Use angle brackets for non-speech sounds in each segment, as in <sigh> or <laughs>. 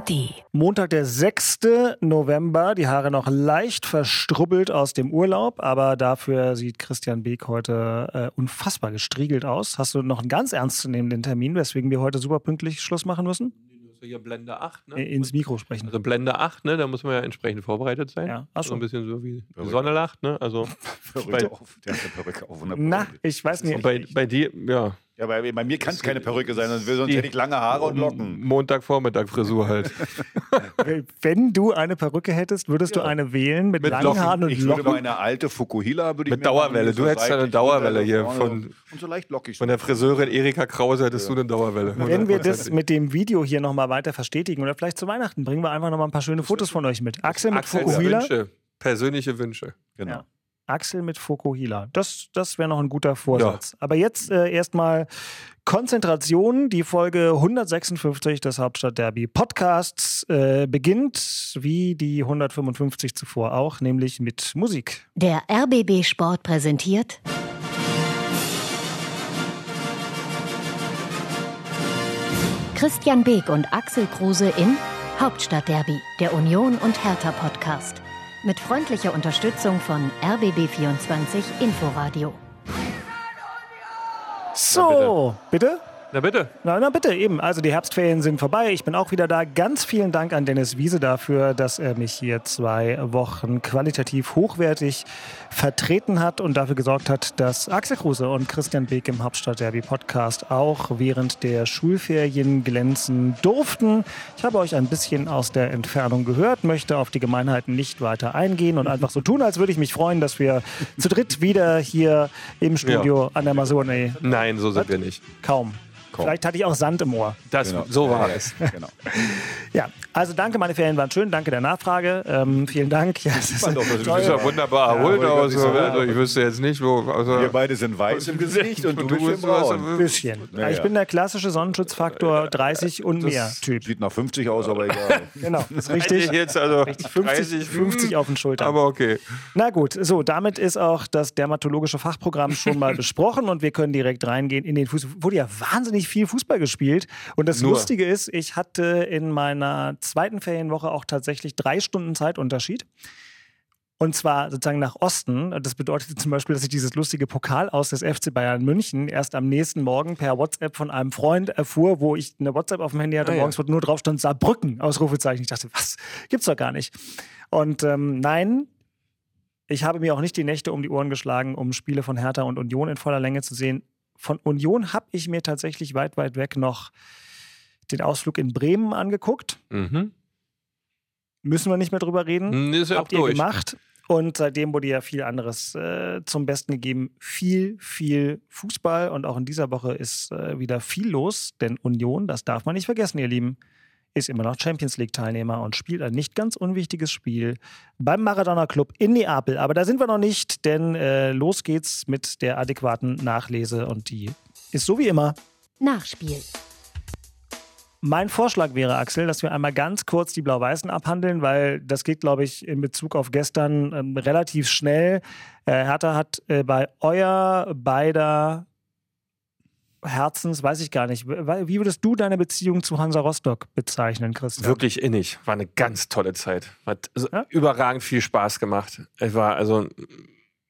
ARD. Montag, der 6. November. Die Haare noch leicht verstrubbelt aus dem Urlaub, aber dafür sieht Christian Beek heute äh, unfassbar gestriegelt aus. Hast du noch einen ganz ernstzunehmenden Termin, weswegen wir heute super pünktlich Schluss machen müssen? hier Blende 8, ne? Äh, Ins Mikro sprechen. Also Blende 8, ne? Da muss man ja entsprechend vorbereitet sein. Ja, ach so so. ein bisschen so wie Perücke. Sonne lacht, ne? Also <laughs> Perücke auf. Der hat eine Perücke auf. Na, ich weiß und nicht. bei, bei dir, ja, Ja, bei, bei mir kann es keine Perücke sein, sonst, sonst hätte ich lange Haare und Locken. Montagvormittag Frisur halt. <laughs> Wenn du eine Perücke hättest, würdest du eine wählen mit, Mit langen Locken. Haaren und Ich würde Locken? meine alte Fukuhila würde ich Mit Dauerwelle. Du hättest ja eine Dauerwelle hier ja, von- Und so leicht lockig. Von der Friseurin Erika Krause hättest du eine Dauerwelle. Wenn wir das mit dem Video hier nochmal weiter verstetigen oder vielleicht zu Weihnachten, bringen wir einfach nochmal ein paar schöne Fotos von euch mit. Axel mit Axels Fukuhila. Wünsche. Persönliche Wünsche. Genau. Ja. Axel mit Fokuhila. Das, das wäre noch ein guter Vorsatz. Aber jetzt äh, erstmal Konzentration. Die Folge 156 des Hauptstadtderby Podcasts äh, beginnt, wie die 155 zuvor auch, nämlich mit Musik. Der RBB Sport präsentiert Christian Beek und Axel Kruse in Hauptstadtderby, der Union und Hertha Podcast. Mit freundlicher Unterstützung von RBB24 Inforadio. So, bitte? Na bitte. Na, na bitte, eben. Also die Herbstferien sind vorbei. Ich bin auch wieder da. Ganz vielen Dank an Dennis Wiese dafür, dass er mich hier zwei Wochen qualitativ hochwertig vertreten hat und dafür gesorgt hat, dass Axel Kruse und Christian Beek im Hauptstadtderby Podcast auch während der Schulferien glänzen durften. Ich habe euch ein bisschen aus der Entfernung gehört, möchte auf die Gemeinheiten nicht weiter eingehen und einfach so tun, als würde ich mich freuen, dass wir zu dritt wieder hier im Studio an der Masone Nein, so sind wir nicht. kaum. Vielleicht hatte ich auch Sand im Ohr. Das, Genau. So war Ja, es. ja, <laughs> Genau. <laughs> Ja, also danke, meine Ferien waren schön. Danke der Nachfrage. Ähm, vielen Dank. Ja, es ist doch, das Du bist ja wunderbar erholt wollte aus. ich gerade Also, ich wüsste jetzt nicht, wo. Also, Wir beide sind weiß im Gesicht und du bist bist braun. ein bisschen. Ja, Ich ja. bin der klassische Sonnenschutzfaktor 30 und mehr Typ. Sieht nach 50 aus, aber egal. <laughs> Genau, das ist richtig. richtig. Jetzt also 50, 30, 50 auf den Schultern. Aber okay. Na gut, so, damit ist auch das dermatologische Fachprogramm schon mal besprochen und wir können direkt reingehen in den Fußball. Wurde ja wahnsinnig viel Fußball gespielt. Und das Nur. Lustige ist, ich hatte in meiner zweiten Ferienwoche auch tatsächlich drei Stunden Zeitunterschied. Und zwar sozusagen nach Osten. Das bedeutet zum Beispiel, dass ich dieses lustige Pokal aus des FC Bayern München erst am nächsten Morgen per WhatsApp von einem Freund erfuhr, wo ich eine WhatsApp auf dem Handy hatte, Ah, ja. morgens, wo nur drauf stand Saarbrücken, Ausrufezeichen. Ich dachte, was? Gibt's doch gar nicht. Und ähm, nein, ich habe mir auch nicht die Nächte um die Ohren geschlagen, um Spiele von Hertha und Union in voller Länge zu sehen. Von Union habe ich mir tatsächlich weit, weit weg noch den Ausflug in Bremen angeguckt. Mhm. Müssen wir nicht mehr drüber reden. Hm, Ist ja auch Habt ihr durch. gemacht. Und seitdem wurde ja viel anderes äh, zum Besten gegeben. Viel, viel Fußball. Und auch in dieser Woche ist äh, wieder viel los. Denn Union, das darf man nicht vergessen, ihr Lieben, ist immer noch Champions League-Teilnehmer und spielt ein nicht ganz unwichtiges Spiel beim Maradona Club in Neapel. Aber da sind wir noch nicht, denn äh, los geht's mit der adäquaten Nachlese. Und die ist so wie immer Nachspiel. mein Vorschlag wäre, Axel, dass wir einmal ganz kurz die Blau-Weißen abhandeln, weil das geht, glaube ich, in Bezug auf gestern ähm, relativ schnell. Äh, Hertha hat äh, bei euer beider Herzens, weiß ich gar nicht, wie würdest du deine Beziehung zu Hansa Rostock bezeichnen, Christian? Wirklich innig. War eine ganz tolle Zeit. Hat also Ja? überragend viel Spaß gemacht. Es war also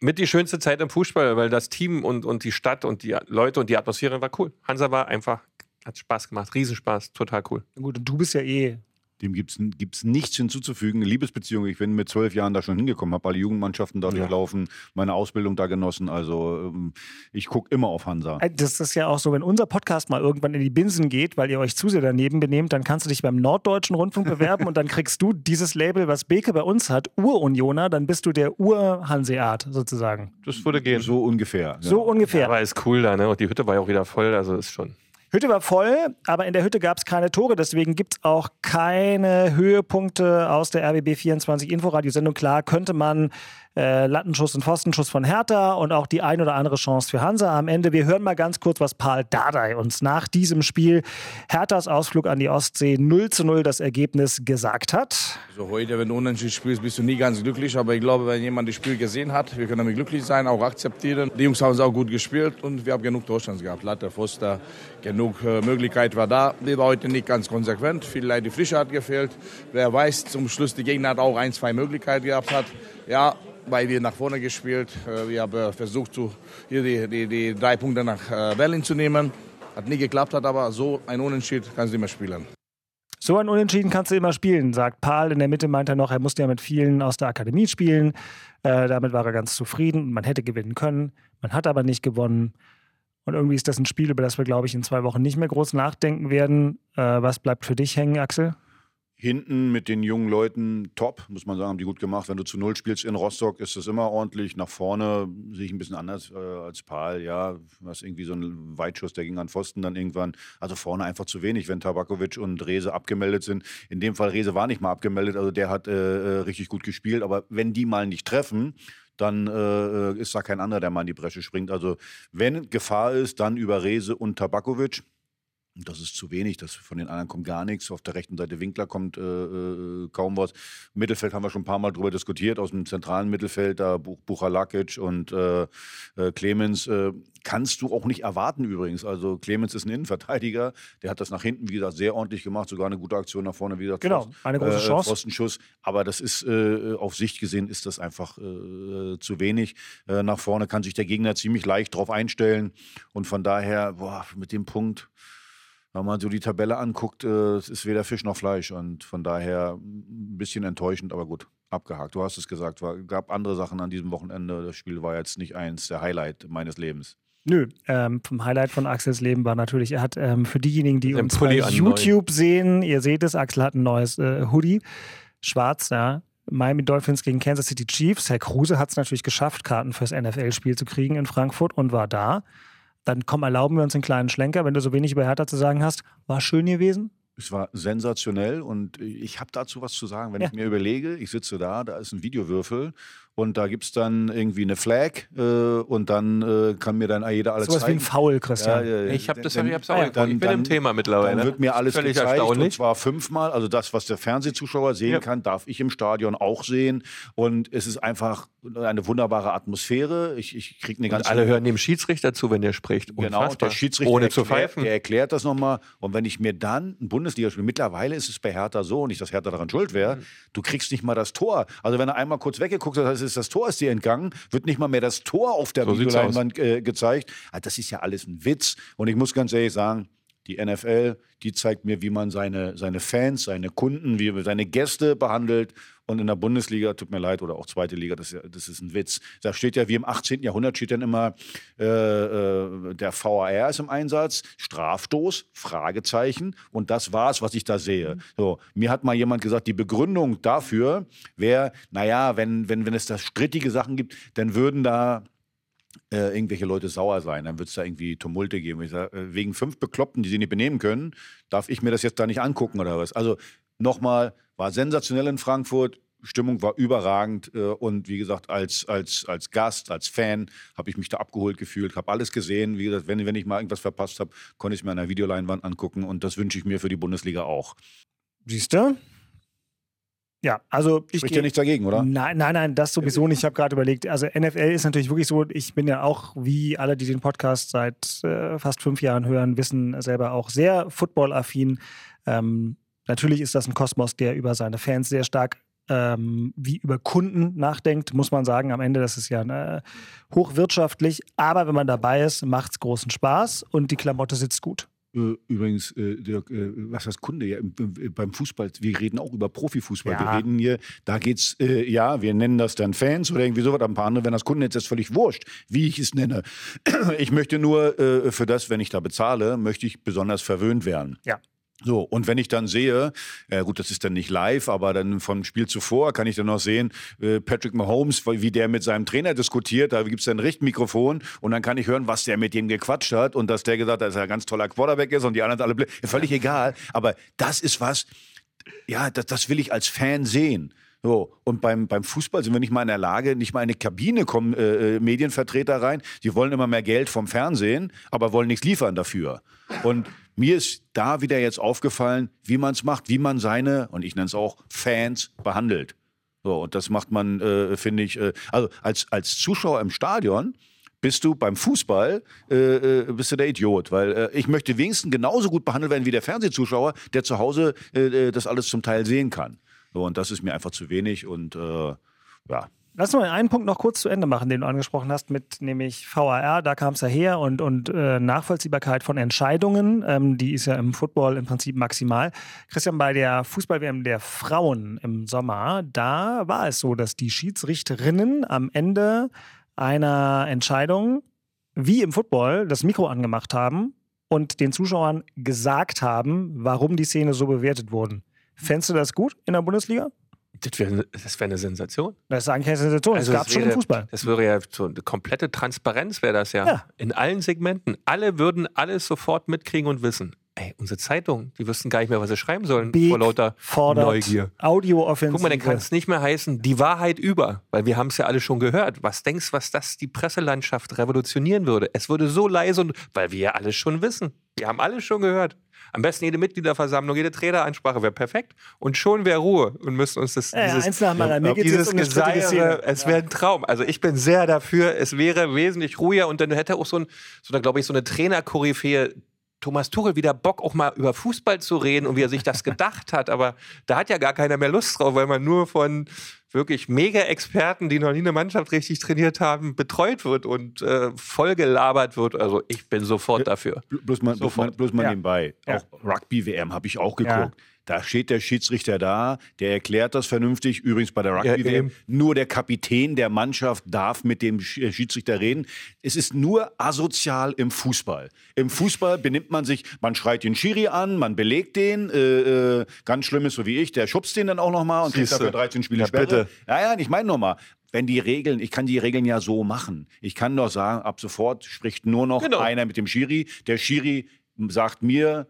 mit die schönste Zeit im Fußball, weil das Team und, und die Stadt und die Leute und die Atmosphäre war cool. Hansa war einfach, hat Spaß gemacht. Riesenspaß, total cool. Gut, und du bist ja eh. Dem gibt es nichts hinzuzufügen. Liebesbeziehung, ich bin mit zwölf Jahren da schon hingekommen, habe alle Jugendmannschaften da Ja. durchlaufen, meine Ausbildung da genossen. Also ähm, ich gucke immer auf Hansa. Äh, Das ist ja auch so, wenn unser Podcast mal irgendwann in die Binsen geht, weil ihr euch zu sehr daneben benehmt, dann kannst du dich beim Norddeutschen Rundfunk bewerben und dann kriegst du dieses Label, was Beke bei uns hat, Urunioner, dann bist du der Ur-Hanseat sozusagen. Das würde gehen. So ungefähr. So ungefähr. Aber ist cool da, ne? Und die Hütte war ja auch wieder voll, also ist schon. Hütte war voll, aber in der Hütte gab es keine Tore, deswegen gibt es auch keine Höhepunkte aus der RBB 24 Inforadiosendung. Klar könnte man äh, Lattenschuss und Pfostenschuss von Hertha und auch die ein oder andere Chance für Hansa am Ende. Wir hören mal ganz kurz, was Paul Dardai uns nach diesem Spiel Herthas Ausflug an die Ostsee 0 zu 0 das Ergebnis gesagt hat. Also heute, wenn du unentschieden spielst, bist du nie ganz glücklich, aber ich glaube, wenn jemand das Spiel gesehen hat, wir können damit glücklich sein, auch akzeptieren. Die Jungs haben es auch gut gespielt und wir haben genug Torstands gehabt. Latte, Foster, genug äh, Möglichkeit war da. Wir waren heute nicht ganz konsequent, vielleicht die Frische hat gefehlt. Wer weiß, zum Schluss, die Gegner hat auch ein, zwei Möglichkeiten gehabt hat. Ja, weil wir nach vorne gespielt. Äh, wir haben äh, versucht, hier die, die, die drei Punkte nach äh, Berlin zu nehmen. Hat nie geklappt, hat aber so ein Unentschieden kannst du immer spielen. So ein Unentschieden kannst du immer spielen, sagt Paul. In der Mitte meint er noch, er musste ja mit vielen aus der Akademie spielen. Äh, damit war er ganz zufrieden. Man hätte gewinnen können. Man hat aber nicht gewonnen. Und irgendwie ist das ein Spiel, über das wir, glaube ich, in zwei Wochen nicht mehr groß nachdenken werden. Äh, was bleibt für dich hängen, Axel? Hinten mit den jungen Leuten top, muss man sagen, haben die gut gemacht. Wenn du zu Null spielst in Rostock, ist das immer ordentlich. Nach vorne sehe ich ein bisschen anders äh, als Paul. Ja, was irgendwie so ein Weitschuss, der ging an Pfosten dann irgendwann. Also vorne einfach zu wenig, wenn Tabakovic und Rese abgemeldet sind. In dem Fall, Rese war nicht mal abgemeldet, also der hat äh, äh richtig gut gespielt. Aber wenn die mal nicht treffen, dann äh, ist da kein anderer, der mal in die Bresche springt. Also wenn Gefahr ist, dann über Rese und Tabakovic. Das ist zu wenig. Das, von den anderen kommt gar nichts. Auf der rechten Seite Winkler kommt äh, äh kaum was. Mittelfeld haben wir schon ein paar Mal drüber diskutiert. Aus dem zentralen Mittelfeld, da Buchalakic und äh, äh, Clemens. Äh, kannst du auch nicht erwarten übrigens. Also Clemens ist ein Innenverteidiger. Der hat das nach hinten, wie gesagt, sehr ordentlich gemacht. Sogar eine gute Aktion nach vorne. Wie gesagt, genau, eine große äh, Chance. Pfostenschuss. Aber das ist, auf Sicht gesehen, ist das einfach zu wenig. nach vorne kann sich der Gegner ziemlich leicht drauf einstellen. Und von daher, boah, mit dem Punkt wenn man so die Tabelle anguckt, äh, es ist weder Fisch noch Fleisch und von daher ein bisschen enttäuschend, aber gut, abgehakt. Du hast es gesagt, es gab andere Sachen an diesem Wochenende. Das Spiel war jetzt nicht eins der Highlight meines Lebens. Nö, ähm, vom Highlight von Axels Leben war natürlich, er hat ähm, für diejenigen, die uns bei YouTube neu. sehen, ihr seht es, Axel hat ein neues äh, Hoodie, schwarz, ja. Miami Dolphins gegen Kansas City Chiefs. Herr Kruse hat es natürlich geschafft, Karten fürs NFL-Spiel zu kriegen in Frankfurt und war da. Dann komm, erlauben wir uns einen kleinen Schlenker, wenn du so wenig über Hertha zu sagen hast. War schön gewesen? Es war sensationell und ich habe dazu was zu sagen. Wenn ja. ich mir überlege, ich sitze da, da ist ein Videowürfel und da gibt es dann irgendwie eine Flag äh, und dann äh, kann mir dann jeder alles so was zeigen. wie ein Foul, Christian. Ja, ja, ich habe das dann, ich hab's auch ja, dann, Ich bin dann, im Thema mittlerweile. Dann wird mir alles Völlig gezeigt und zwar fünfmal. Also das, was der Fernsehzuschauer sehen ja. kann, darf ich im Stadion auch sehen und es ist einfach eine wunderbare Atmosphäre. Ich, ich kriege eine ganz alle hören dem Schiedsrichter zu, wenn der spricht. Genau, der Schiedsrichter ohne erklärt, zu pfeifen. Der erklärt das nochmal und wenn ich mir dann ein Bundesligaspiel, mittlerweile ist es bei Hertha so, nicht, dass Hertha daran schuld wäre, mhm. du kriegst nicht mal das Tor. Also wenn er einmal kurz weggeguckt hat, das, ist, das Tor ist dir entgangen, wird nicht mal mehr das Tor auf der so Videoleinwand äh, gezeigt. Also das ist ja alles ein Witz. Und ich muss ganz ehrlich sagen, die NFL, die zeigt mir, wie man seine, seine Fans, seine Kunden, wie man seine Gäste behandelt. Und in der Bundesliga, tut mir leid, oder auch zweite Liga, das das ist ein Witz. Da steht ja, wie im 18. Jahrhundert steht dann immer, äh, äh, der VAR ist im Einsatz, Strafstoß, Fragezeichen. Und das war's, was ich da sehe. So, mir hat mal jemand gesagt, die Begründung dafür wäre, naja, wenn, wenn, wenn es da strittige Sachen gibt, dann würden da äh, irgendwelche Leute sauer sein, dann wird es da irgendwie Tumulte geben. Ich sag, äh, wegen fünf Bekloppten, die sie nicht benehmen können, darf ich mir das jetzt da nicht angucken oder was? Also nochmal, war sensationell in Frankfurt, Stimmung war überragend äh, und wie gesagt, als, als, als Gast, als Fan habe ich mich da abgeholt gefühlt, habe alles gesehen. Wie gesagt, wenn, wenn ich mal irgendwas verpasst habe, konnte ich es mir an der Videoleinwand angucken und das wünsche ich mir für die Bundesliga auch. Siehst du? Ja, also ich spricht ja nichts dagegen, oder? Nein, nein, nein, das sowieso nicht. Ich habe gerade überlegt, also NFL ist natürlich wirklich so, ich bin ja auch, wie alle, die den Podcast seit äh, fast fünf Jahren hören, wissen selber auch sehr footballaffin. Ähm, natürlich ist das ein Kosmos, der über seine Fans sehr stark ähm, wie über Kunden nachdenkt, muss man sagen. Am Ende, das ist ja äh, hochwirtschaftlich, aber wenn man dabei ist, macht es großen Spaß und die Klamotte sitzt gut. Äh, übrigens, äh, Dirk, äh, was heißt Kunde? Ja, beim Fußball, wir reden auch über Profifußball. Ja. Wir reden hier, da geht's, äh, ja, wir nennen das dann Fans oder irgendwie sowas, aber ein paar andere, wenn das Kunden jetzt ist völlig wurscht, wie ich es nenne. <clears throat> Ich möchte nur äh, für das, wenn ich da bezahle, möchte ich besonders verwöhnt werden. Ja. So, und wenn ich dann sehe, äh, gut, das ist dann nicht live, aber dann vom Spiel zuvor kann ich dann noch sehen, äh, Patrick Mahomes, wie der mit seinem Trainer diskutiert, da gibt's dann ein Richtmikrofon und dann kann ich hören, was der mit dem gequatscht hat und dass der gesagt hat, dass er ein ganz toller Quarterback ist und die anderen alle blöd. Völlig egal, aber das ist was, ja, das, das will ich als Fan sehen. So, und beim, beim Fußball sind wir nicht mal in der Lage, nicht mal in eine Kabine kommen äh, äh, Medienvertreter rein. Die wollen immer mehr Geld vom Fernsehen, aber wollen nichts liefern dafür. Und mir ist da wieder jetzt aufgefallen, wie man es macht, wie man seine, und ich nenne es auch Fans, behandelt. So, und das macht man, äh, finde ich, äh, also als, als Zuschauer im Stadion bist du beim Fußball, äh, äh, bist du der Idiot. Weil äh, ich möchte wenigstens genauso gut behandelt werden wie der Fernsehzuschauer, der zu Hause äh, das alles zum Teil sehen kann. So, und das ist mir einfach zu wenig und ja. Lass mal einen Punkt noch kurz zu Ende machen, den du angesprochen hast, mit nämlich VAR, da kam es ja her und, und äh, Nachvollziehbarkeit von Entscheidungen, ähm, die ist ja im Football im Prinzip maximal. Christian, bei der Fußball-WM der Frauen im Sommer, da war es so, dass die Schiedsrichterinnen am Ende einer Entscheidung, wie im Football, das Mikro angemacht haben und den Zuschauern gesagt haben, warum die Szene so bewertet wurden. Fändest du das gut in der Bundesliga? Das wäre wär eine Sensation. Das ist eigentlich eine Sensation. Also das gab es schon im Fußball. Das wäre ja so eine komplette Transparenz, wäre das ja. Ja. In allen Segmenten. Alle würden alles sofort mitkriegen und wissen. Ey, unsere Zeitung, die wüssten gar nicht mehr, was sie schreiben sollen Beek vor lauter Neugier. Audiooffensive. Guck mal, dann kann es nicht mehr heißen, die Wahrheit über, weil wir haben es ja alle schon gehört. Was denkst du, was das die Presselandschaft revolutionieren würde? Es würde so leise und, weil wir ja alles schon wissen. Wir haben alles schon gehört. Am besten jede Mitgliederversammlung, jede Traineransprache wäre perfekt und schon wäre Ruhe und müssten uns das Ja, ja, dieses. Mir geht's dieses um Szene. es wäre ein Traum. Also ich bin sehr dafür, es wäre wesentlich ruhiger und dann hätte auch so ein, so eine, glaube ich, so eine Trainerkoryphäe Thomas Tuchel wieder Bock, auch mal über Fußball zu reden und wie er sich das gedacht hat. Aber da hat ja gar keiner mehr Lust drauf, weil man nur von wirklich Mega-Experten, die noch nie eine Mannschaft richtig trainiert haben, betreut wird und äh, vollgelabert wird. Also ich bin sofort dafür. Bl- Bloß mal, bloß mal, Sofort. bloß mal Ja. nebenbei. Ja. Auch Rugby-WM habe ich auch Ja. Da steht der Schiedsrichter da, der erklärt das vernünftig. Übrigens bei der Rugby-WM, eben. nur der Kapitän der Mannschaft darf mit dem äh, Schiedsrichter reden. Es ist nur asozial im Fußball. Im Fußball benimmt man sich, man schreit den Schiri an, man belegt den. Äh, äh, ganz schlimm ist so wie ich, der schubst den dann auch nochmal und kriegt Siehste. dafür 13 Spiele Ja, Sperre. bitte. Ja, ja, ich meine nochmal. Wenn die Regeln, ich kann die Regeln ja so machen. Ich kann doch sagen, ab sofort spricht nur noch Genau. einer mit dem Schiri. Der Schiri sagt mir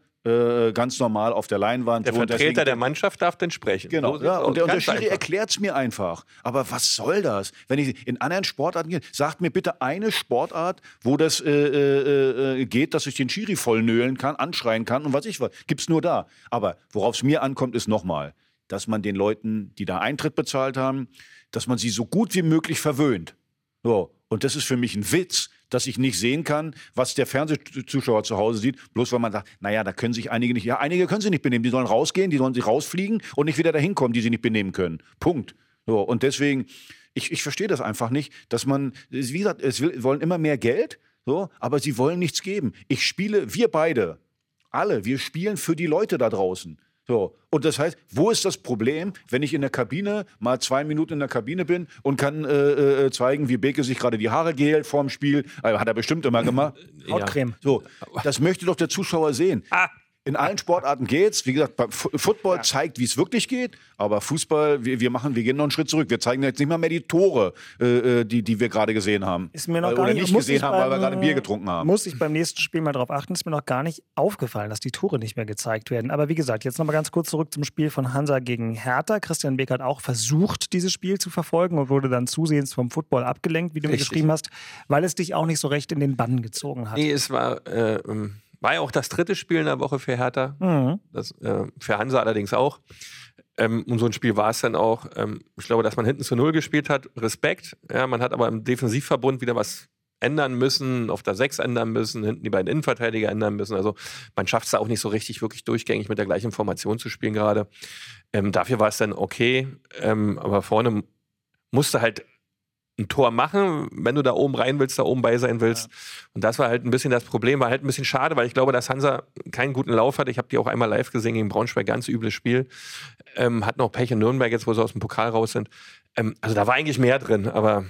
äh, ganz normal auf der Leinwand. Der so, Vertreter deswegen- der Mannschaft darf dann sprechen. Genau, So ja, und der, und der Schiri erklärt es mir einfach. Aber was soll das? Wenn ich in anderen Sportarten gehe, sagt mir bitte eine Sportart, wo das äh, äh, äh, geht, dass ich den Schiri vollnölen kann, anschreien kann und was ich was. Gibt's nur da. Aber worauf es mir ankommt, ist nochmal, dass man den Leuten, die da Eintritt bezahlt haben, dass man sie so gut wie möglich verwöhnt. So. Und das ist für mich ein Witz, dass ich nicht sehen kann, was der Fernsehzuschauer zu Hause sieht, bloß weil man sagt, naja, da können sich einige nicht, ja, einige können sich nicht benehmen, die sollen rausgehen, die sollen sich rausfliegen und nicht wieder dahin kommen, die sich nicht benehmen können. Punkt. So, und deswegen, ich, ich verstehe das einfach nicht, dass man, wie gesagt, es will, wollen immer mehr Geld, so, aber sie wollen nichts geben. Ich spiele, wir beide, alle, wir spielen für die Leute da draußen. So. Und das heißt, wo ist das Problem, wenn ich in der Kabine mal zwei Minuten in der Kabine bin und kann äh, äh, zeigen, wie Beke sich gerade die Haare gelt vorm Spiel? Äh, hat er bestimmt immer gemacht. Hautcreme. So, das möchte doch der Zuschauer sehen. Ah. In allen Sportarten geht's. Wie gesagt, beim Football zeigt, wie es wirklich geht. Aber Fußball, wir, wir machen, wir gehen noch einen Schritt zurück. Wir zeigen jetzt nicht mal mehr die Tore, äh, äh, die, die wir gerade gesehen haben. Ist mir noch Äh, gar Oder nicht, nicht gesehen haben, weil wir beim- gerade Bier getrunken haben. Muss ich beim nächsten Spiel mal drauf achten, ist mir noch gar nicht aufgefallen, dass die Tore nicht mehr gezeigt werden. Aber wie gesagt, jetzt nochmal ganz kurz zurück zum Spiel von Hansa gegen Hertha. Christian Beck hat auch versucht, dieses Spiel zu verfolgen und wurde dann zusehends vom Football abgelenkt, wie du mir Richtig. geschrieben hast, weil es dich auch nicht so recht in den Bann gezogen hat. Nee, es war, äh, ähm, war ja auch das dritte Spiel in der Woche für Hertha. Mhm. Das, äh, für Hansa allerdings auch. Ähm, und so ein Spiel war es dann auch. Ähm, ich glaube, dass man hinten zu Null gespielt hat, Respekt. Ja, man hat aber im Defensivverbund wieder was ändern müssen, auf der 6 ändern müssen, hinten die beiden Innenverteidiger ändern müssen. Also man schafft es da auch nicht so richtig, wirklich durchgängig mit der gleichen Formation zu spielen gerade. Ähm, dafür war es dann okay, ähm, aber vorne musste halt ein Tor machen, wenn du da oben rein willst, da oben bei sein willst. Und das war halt ein bisschen das Problem, war halt ein bisschen schade, weil ich glaube, dass Hansa keinen guten Lauf hat. Ich habe die auch einmal live gesehen gegen Braunschweig, ganz übles Spiel. Ähm, hat noch Pech in Nürnberg jetzt, wo sie aus dem Pokal raus sind. Ähm, also da war eigentlich mehr drin, aber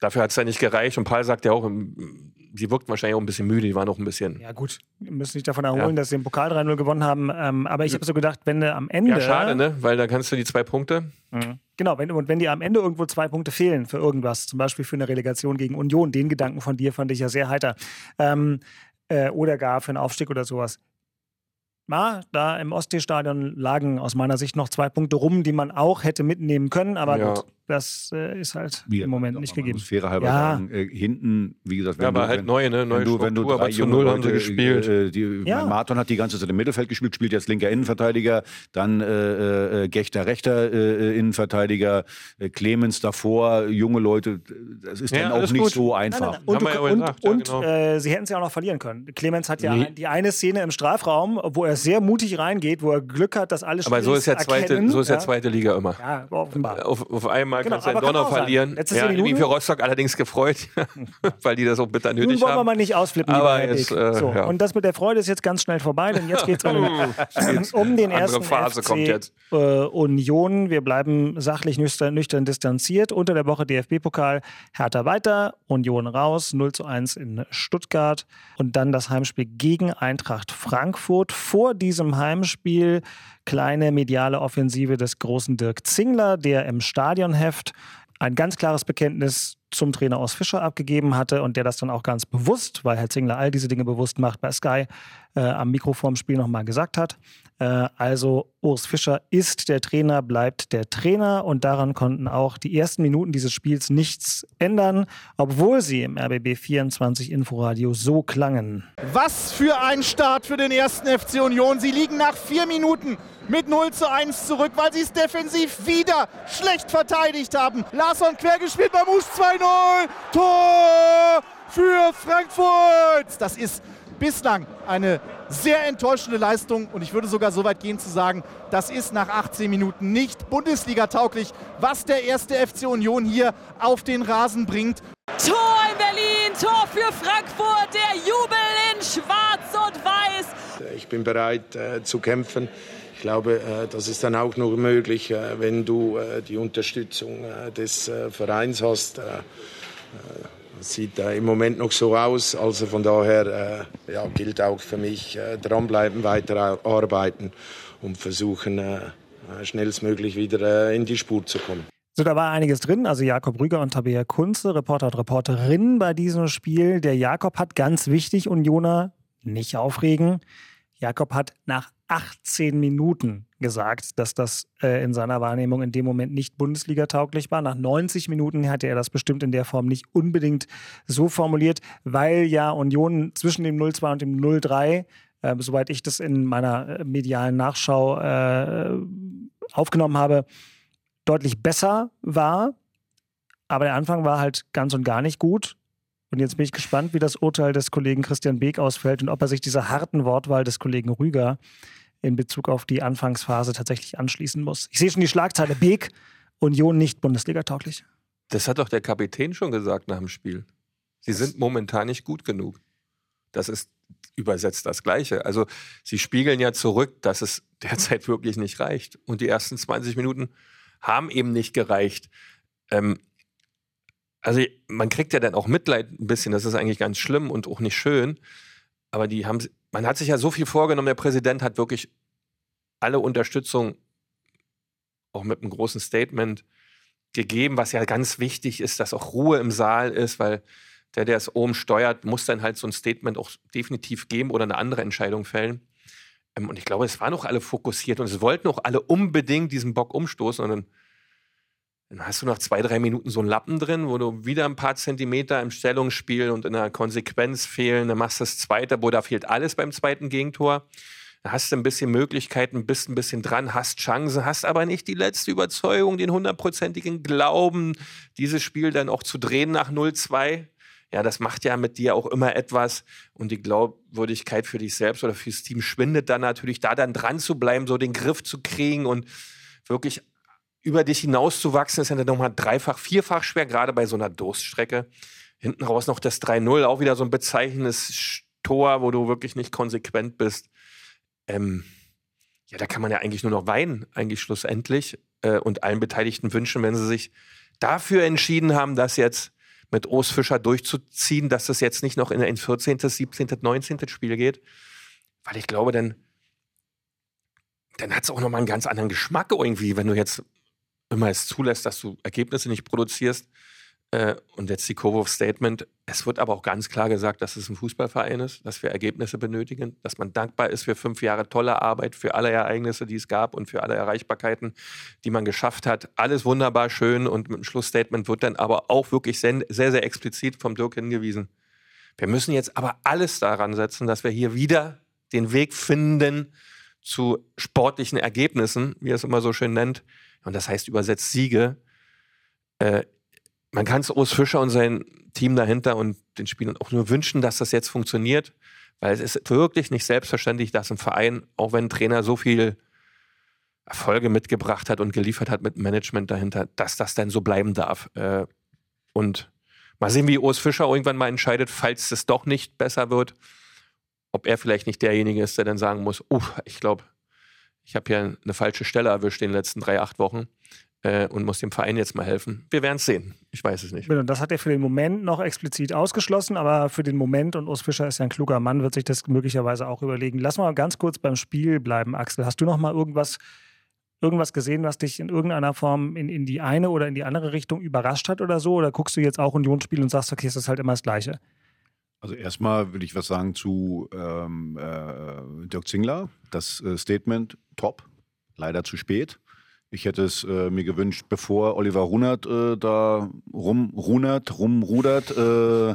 dafür hat es dann nicht gereicht. Und Paul sagt ja auch, ähm, die wirkt wahrscheinlich auch ein bisschen müde, die waren auch ein bisschen. Ja, gut, wir müssen nicht davon erholen, Ja. dass sie den Pokal 3-0 gewonnen haben. Ähm, aber ich habe so gedacht, wenn du am Ende. Ja, schade, ne? Weil da kannst du die zwei Punkte. Mhm. Genau, wenn, und wenn dir am Ende irgendwo zwei Punkte fehlen für irgendwas, zum Beispiel für eine Relegation gegen Union, den Gedanken von dir fand ich ja sehr heiter, ähm, äh, oder gar für einen Aufstieg oder sowas, Ja, da im Ostseestadion lagen aus meiner Sicht noch zwei Punkte rum, die man auch hätte mitnehmen können, aber Ja. gut, das äh, ist halt Wie, im Moment nicht gegeben. Fairerhalber halber Ja. sagen, äh, hinten, wie gesagt, wenn Ja, aber du, halt wenn, neue, ne? Neue wenn du, wenn du drei aber zu Null haben sie Leute, gespielt. Äh, die, Ja. mein Martin hat die ganze Zeit im Mittelfeld gespielt, spielt jetzt linker Innenverteidiger, dann äh, äh, Gechter rechter äh, Innenverteidiger, äh, Clemens davor, junge Leute. Das ist Ja, dann auch alles nicht gut. so Nein, einfach. nein, nein. Und, du, und, gesagt, ja, und genau. äh, sie hätten es ja auch noch verlieren können. Clemens hat ja Nee. ein- die eine Szene im Strafraum, wo er sehr mutig reingeht, wo er Glück hat, dass alle Aber so ist ja zweite, erkennen. so ist ja ja. zweite Liga immer. Ja, offenbar. Auf, auf einmal Genau, kannst du den kann Donner auch sein. verlieren. Letztes ja, Jahr irgendwie für. Rostock allerdings gefreut, <laughs> weil die das auch bitter Nun nötig wollen wir haben. mal nicht ausflippen, Aber jetzt, äh, so, ja. Und das mit der Freude ist jetzt ganz schnell vorbei, denn jetzt geht es um, um den <laughs> ersten Phase FC kommt jetzt. Äh, Union. Wir bleiben sachlich nüchtern, nüchtern distanziert. Unter der Woche DFB-Pokal Hertha weiter, Union raus, 0 zu 1 in Stuttgart. Und dann das Heimspiel gegen Eintracht Frankfurt. Vor diesem Heimspiel kleine mediale Offensive des großen Dirk Zingler, der im Stadionheft ein ganz klares Bekenntnis zum Trainer aus Fischer abgegeben hatte und der das dann auch ganz bewusst, weil Herr Zingler all diese Dinge bewusst macht, bei Sky äh, am Mikro vorm Spiel nochmal gesagt hat. Äh, also Urs Fischer ist der Trainer, bleibt der Trainer und daran konnten auch die ersten Minuten dieses Spiels nichts ändern, obwohl sie im RBB 24 Inforadio so klangen. Was für ein Start für den ersten FC Union. Sie liegen nach vier Minuten mit 0 zu 1 zurück, weil sie es defensiv wieder schlecht verteidigt haben. Larsson quer gespielt beim Us 2-0. Tor für Frankfurt. Das ist bislang eine sehr enttäuschende Leistung und ich würde sogar so weit gehen zu sagen, das ist nach 18 Minuten nicht Bundesliga-tauglich, was der erste FC Union hier auf den Rasen bringt. Tor in Berlin, Tor für Frankfurt, der Jubel in Schwarz und Weiß. Ich bin bereit äh, zu kämpfen. Ich glaube, äh, das ist dann auch nur möglich, äh, wenn du äh, die Unterstützung des Vereins hast. Es sieht im Moment noch so aus. Also von daher ja, gilt auch für mich dranbleiben, weiterarbeiten und versuchen, schnellstmöglich wieder in die Spur zu kommen. So, da war einiges drin. Also Jakob Rüger und Tabea Kunze, Reporter und Reporterin bei diesem Spiel. Der Jakob hat ganz wichtig, Unioner, nicht aufregen. Jakob hat nach 18 Minuten gesagt, dass das äh, in seiner Wahrnehmung in dem Moment nicht Bundesliga-tauglich war. Nach 90 Minuten hatte er das bestimmt in der Form nicht unbedingt so formuliert, weil ja Union zwischen dem 0-2 und dem 0-3, äh, soweit ich das in meiner äh, medialen Nachschau äh, aufgenommen habe, deutlich besser war. Aber der Anfang war halt ganz und gar nicht gut. Und jetzt bin ich gespannt, wie das Urteil des Kollegen Christian Beek ausfällt und ob er sich dieser harten Wortwahl des Kollegen Rüger in Bezug auf die Anfangsphase tatsächlich anschließen muss. Ich sehe schon die Schlagzeile Beek, Union nicht Bundesliga-tauglich. Das hat doch der Kapitän schon gesagt nach dem Spiel. Sie sind momentan nicht gut genug. Das ist übersetzt das Gleiche. Also sie spiegeln ja zurück, dass es derzeit wirklich nicht reicht. Und die ersten 20 Minuten haben eben nicht gereicht. Ähm, also man kriegt ja dann auch Mitleid ein bisschen, das ist eigentlich ganz schlimm und auch nicht schön. Aber die haben, man hat sich ja so viel vorgenommen, der Präsident hat wirklich alle Unterstützung, auch mit einem großen Statement, gegeben, was ja ganz wichtig ist, dass auch Ruhe im Saal ist, weil der, der es oben steuert, muss dann halt so ein Statement auch definitiv geben oder eine andere Entscheidung fällen. Ähm, und ich glaube, es waren auch alle fokussiert und es wollten auch alle unbedingt diesen Bock umstoßen. Und dann, dann hast du nach zwei, drei Minuten so einen Lappen drin, wo du wieder ein paar Zentimeter im Stellungsspiel und in der Konsequenz fehlen. Dann machst du das zweite, wo da fehlt alles beim zweiten Gegentor. Da hast du ein bisschen Möglichkeiten, bist ein bisschen dran, hast Chancen, hast aber nicht die letzte Überzeugung, den hundertprozentigen Glauben, dieses Spiel dann auch zu drehen nach 0-2. Ja, das macht ja mit dir auch immer etwas und die Glaubwürdigkeit für dich selbst oder fürs Team schwindet dann natürlich, da dann dran zu bleiben, so den Griff zu kriegen und wirklich über dich hinauszuwachsen, ist ja dann nochmal dreifach, vierfach schwer, gerade bei so einer Durststrecke. Hinten raus noch das 3-0, auch wieder so ein bezeichnendes Tor, wo du wirklich nicht konsequent bist. Ähm, ja, da kann man ja eigentlich nur noch weinen, eigentlich schlussendlich. Äh, und allen Beteiligten wünschen, wenn sie sich dafür entschieden haben, das jetzt mit Urs Fischer durchzuziehen, dass das jetzt nicht noch in ein 14., 17., 19. Spiel geht. Weil ich glaube, dann, dann hat es auch nochmal einen ganz anderen Geschmack irgendwie, wenn du jetzt immer es zulässt, dass du Ergebnisse nicht produzierst. Äh, und jetzt die Kovac-Statement. Es wird aber auch ganz klar gesagt, dass es ein Fußballverein ist, dass wir Ergebnisse benötigen, dass man dankbar ist für fünf Jahre tolle Arbeit, für alle Ereignisse, die es gab und für alle Erreichbarkeiten, die man geschafft hat. Alles wunderbar schön und mit dem Schlussstatement wird dann aber auch wirklich sehr, sehr explizit vom Dirk hingewiesen. Wir müssen jetzt aber alles daran setzen, dass wir hier wieder den Weg finden zu sportlichen Ergebnissen, wie er es immer so schön nennt. Und das heißt übersetzt Siege. Äh, man kann es Urs Fischer und sein Team dahinter und den Spielern auch nur wünschen, dass das jetzt funktioniert, weil es ist wirklich nicht selbstverständlich, dass ein Verein, auch wenn ein Trainer so viel Erfolge mitgebracht hat und geliefert hat mit Management dahinter, dass das dann so bleiben darf. Äh, und mal sehen, wie Urs Fischer irgendwann mal entscheidet, falls es doch nicht besser wird, ob er vielleicht nicht derjenige ist, der dann sagen muss, uh, ich glaube, ich habe hier eine falsche Stelle erwischt in den letzten drei, acht Wochen äh, und muss dem Verein jetzt mal helfen. Wir werden es sehen. Ich weiß es nicht. Das hat er für den Moment noch explizit ausgeschlossen, aber für den Moment, und Urs Fischer ist ja ein kluger Mann, wird sich das möglicherweise auch überlegen. Lass mal ganz kurz beim Spiel bleiben, Axel. Hast du noch mal irgendwas, irgendwas gesehen, was dich in irgendeiner Form in, in die eine oder in die andere Richtung überrascht hat oder so? Oder guckst du jetzt auch Unionsspiel und sagst, okay, es ist halt immer das Gleiche? Also erstmal will ich was sagen zu ähm, äh, Dirk Zingler. Das äh, Statement top, leider zu spät. Ich hätte es äh, mir gewünscht, bevor Oliver Runert äh, da rumrunert, rumrudert. Äh,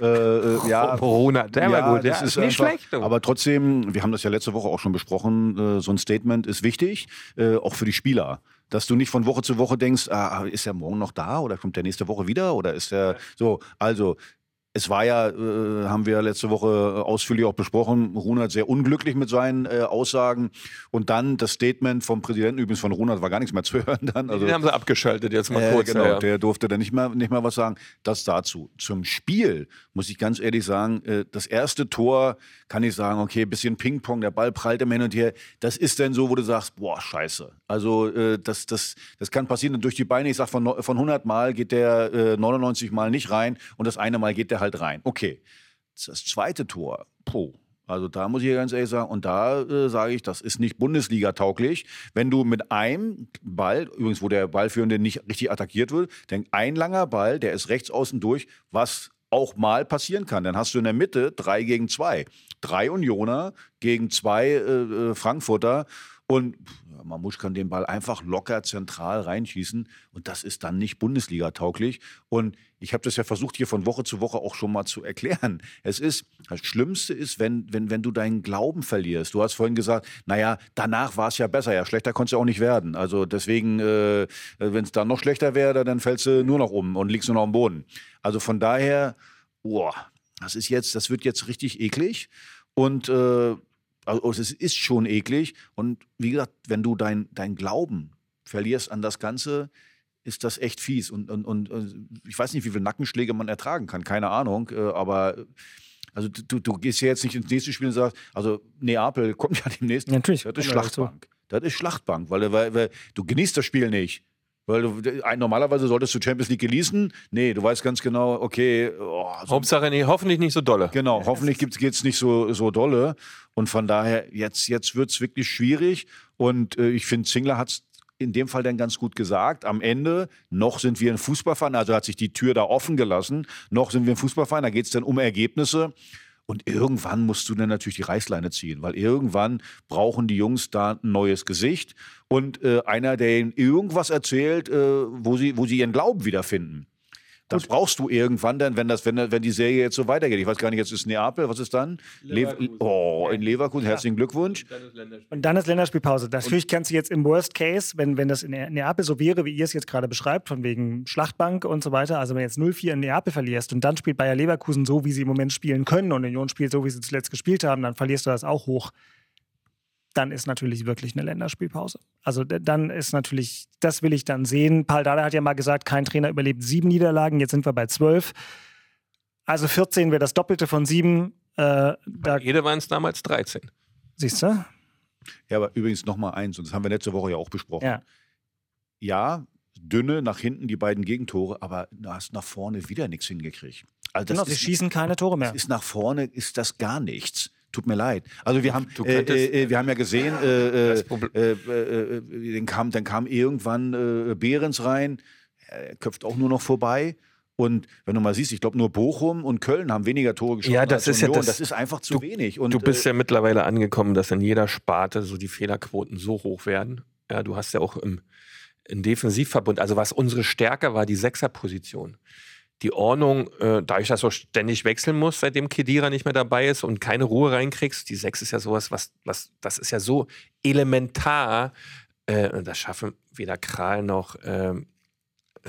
äh, ja, Runert, der ja, war gut. das ja, ist nicht einfach, schlecht. du. Aber trotzdem, wir haben das ja letzte Woche auch schon besprochen, so ein Statement ist wichtig, auch für die Spieler. Dass du nicht von Woche zu Woche denkst, ah, ist er morgen noch da oder kommt der nächste Woche wieder oder ist er so. Also es war ja, äh, haben wir letzte Woche ausführlich auch besprochen, Runert sehr unglücklich mit seinen äh, Aussagen. Und dann das Statement vom Präsidenten, übrigens von Runert war gar nichts mehr zu <laughs> hören dann. Also, Den haben sie abgeschaltet jetzt mal äh, kurz. genau, ja, ja. der durfte dann nicht mehr, nicht mehr was sagen. Das dazu. Zum Spiel muss ich ganz ehrlich sagen, äh, das erste Tor kann ich sagen, okay, bisschen Ping-Pong, der Ball prallt immer hin und her. Das ist dann so, wo du sagst, boah, scheiße. Also äh, das, das, das kann passieren durch die Beine. Ich sag, von, von 100 Mal geht der äh, 99 Mal nicht rein und das eine Mal geht der halt rein. Okay. Das zweite Tor, puh. Also da muss ich ganz ehrlich sagen, und da äh, sage ich, das ist nicht Bundesliga-tauglich. Wenn du mit einem Ball, übrigens wo der Ballführende nicht richtig attackiert wird, denn ein langer Ball, der ist rechts außen durch, was auch mal passieren kann. Dann hast du in der Mitte drei gegen zwei. Drei Unioner gegen zwei äh, äh, Frankfurter. Und ja, Mamouche kann den Ball einfach locker zentral reinschießen. Und das ist dann nicht Bundesliga-tauglich. Und ich habe das ja versucht, hier von Woche zu Woche auch schon mal zu erklären. Es ist, das Schlimmste ist, wenn, wenn, wenn du deinen Glauben verlierst. Du hast vorhin gesagt, naja, danach war es ja besser. Ja, schlechter konnte es ja auch nicht werden. Also deswegen, äh, wenn es dann noch schlechter wäre, dann fällst du nur noch um und liegst nur noch am Boden. Also von daher, boah, das ist jetzt, das wird jetzt richtig eklig. Und äh, also es ist schon eklig. Und wie gesagt, wenn du dein, dein Glauben verlierst an das Ganze, ist das echt fies. Und, und, und äh, ich weiß nicht, wie viele Nackenschläge man ertragen kann, keine Ahnung. äh, Aber also du, du gehst ja jetzt nicht ins nächste Spiel und sagst, also Neapel kommt <laughs> ja demnächst. Natürlich, Das ist. Schlachtbank. Das ist Schlachtbank, weil, weil, weil du genießt das Spiel nicht. Weil du, ein- normalerweise solltest du Champions League genießen. Nee, du weißt ganz genau, okay, oh, so Hauptsache nee, hoffentlich nicht so dolle. Genau, hoffentlich geht es nicht so, so dolle. Und von daher, jetzt, jetzt wird es wirklich schwierig. Und äh, ich finde, Zingler hat es in dem Fall dann ganz gut gesagt. Am Ende, noch sind wir ein Fußballverein, also hat sich die Tür da offen gelassen. Noch sind wir ein Fußballverein, da geht es dann um Ergebnisse. Und irgendwann musst du dann natürlich die Reißleine ziehen, weil irgendwann brauchen die Jungs da ein neues Gesicht und äh, einer, der ihnen irgendwas erzählt, äh, wo, sie, wo sie ihren Glauben wiederfinden. Das brauchst du irgendwann dann, wenn, das, wenn, wenn die Serie jetzt so weitergeht. Ich weiß gar nicht, jetzt ist Neapel, was ist dann? Leverkusen. oh, in Leverkusen, herzlichen Glückwunsch. Und dann ist Länderspielpause. Natürlich kannst du jetzt im Worst Case, wenn, wenn das in Ne- Neapel so wäre, wie ihr es jetzt gerade beschreibt, von wegen Schlachtbank und so weiter, also wenn du jetzt 0-4 in Neapel verlierst und dann spielt Bayer Leverkusen so, wie sie im Moment spielen können und Union spielt so, wie sie zuletzt gespielt haben, dann verlierst du das auch hoch. Dann ist natürlich wirklich eine Länderspielpause. Also dann ist natürlich, das will ich dann sehen. Paul Dada hat ja mal gesagt, kein Trainer überlebt sieben Niederlagen, jetzt sind wir bei zwölf. Also 14 wäre das Doppelte von sieben. Äh, da Jede waren es damals 13. siehst du? Ja, aber übrigens noch mal eins, und das haben wir letzte Woche ja auch besprochen. Ja. Ja, dünne nach hinten die beiden Gegentore, aber du hast nach vorne wieder nichts hingekriegt. Also Genau, sie schießen keine Tore mehr. ist nach vorne ist das gar nichts. Tut mir leid. Also wir haben, äh, könntest- äh, wir haben ja gesehen, äh, äh, äh, äh, äh, dann kam, dann kam irgendwann äh, Behrens rein, er köpft auch nur noch vorbei. Und wenn du mal siehst, ich glaube, nur Bochum und Köln haben weniger Tore geschossen Ja, das als ist ja Union. das- das ist einfach zu du- wenig. Und, du bist äh, ja mittlerweile angekommen, dass in jeder Sparte so die Fehlerquoten so hoch werden. Ja, du hast ja auch im, im Defensivverbund, also was unsere Stärke war, die Sechserposition. Die Ordnung, äh, dadurch, dass du ständig wechseln musst, seitdem Kedira nicht mehr dabei ist und keine Ruhe reinkriegst, die Sechs ist ja sowas, was, was, das ist ja so elementar. Äh, und das schaffen weder Kral noch ähm,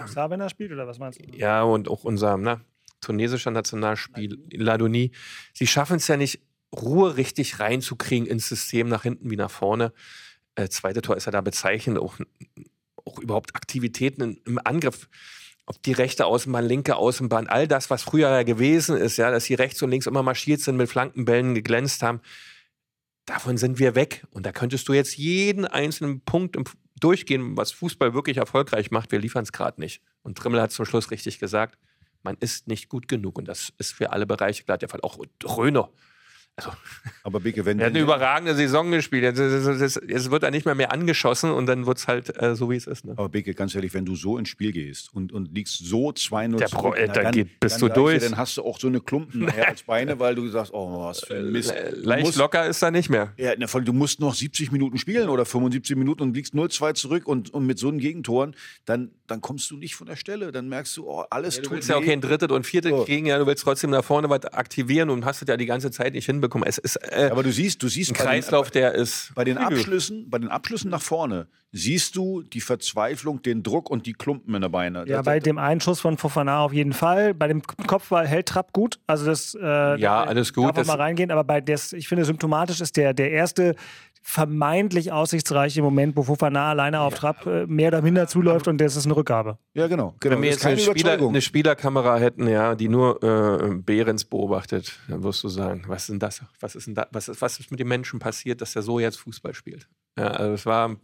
Star, wenn er spielt, oder was meinst du? ja, und auch unser na, tunesischer Nationalspiel, Ladoni, sie schaffen es ja nicht, Ruhe richtig reinzukriegen ins System, nach hinten wie nach vorne. Äh, zweite Tor ist ja da bezeichnend, auch, auch überhaupt Aktivitäten in, im Angriff. Ob die rechte Außenbahn, linke Außenbahn, all das, was früher ja gewesen ist, ja, dass sie rechts und links immer marschiert sind, mit Flankenbällen geglänzt haben, davon sind wir weg. Und da könntest du jetzt jeden einzelnen Punkt durchgehen, was Fußball wirklich erfolgreich macht. Wir liefern es gerade nicht. Und Trimmel hat zum Schluss richtig gesagt, man ist nicht gut genug. Und das ist für alle Bereiche klar. Der Fall auch Röner. Also, aber Bicke, wenn <laughs> er hat eine überragende Saison gespielt. Jetzt, jetzt, jetzt, wird er nicht mehr mehr angeschossen und dann wird es halt äh, so, wie es ist. Ne? Aber Bicke, ganz ehrlich, wenn du so ins Spiel gehst und, und liegst so 2-0 Der zurück, äh, da dann, geht- bist dann du durch. Dir, dann hast du auch so eine Klumpen <laughs> als Beine, weil du sagst, oh, was für ein Mist. Le- Du Leicht musst- locker ist er nicht mehr. Ja, na, du musst noch 70 Minuten spielen oder 75 Minuten und liegst 0-2 zurück und, und mit so einem Gegentoren, dann, dann kommst du nicht von der Stelle. Dann merkst du, oh, alles Du tut willst ja auch weh. kein drittes und viertes So. kriegen, ja, du willst trotzdem nach vorne was aktivieren und hast es ja die ganze Zeit nicht hinbekommen. Es ist äh, Aber du siehst, du siehst ein bei den- Kreislauf, der ist. Bei den. Abschlüssen, bei den Abschlüssen nach vorne siehst du die Verzweiflung, den Druck und die Klumpen in der Beine. Ja, Das- bei dem einen Schuss von Fofana auf jeden Fall. Bei dem Kopfball hält Trapp gut. Also das äh, Ja, alles gut. Darf Das- mal reingehen. Aber bei des, ich finde symptomatisch ist der, der erste vermeintlich aussichtsreiche Moment, wo Fofana alleine auf Trapp äh, mehr oder minder zuläuft und das ist eine Rückgabe. ja, genau. genau. Wenn wir jetzt eine, Spieler, eine Spielerkamera hätten, ja, die nur äh, Behrens beobachtet, dann wirst du sagen, was ist denn das? Was ist denn da, was ist, was ist mit dem Menschen passiert, dass er so jetzt Fußball spielt? Ja, also es war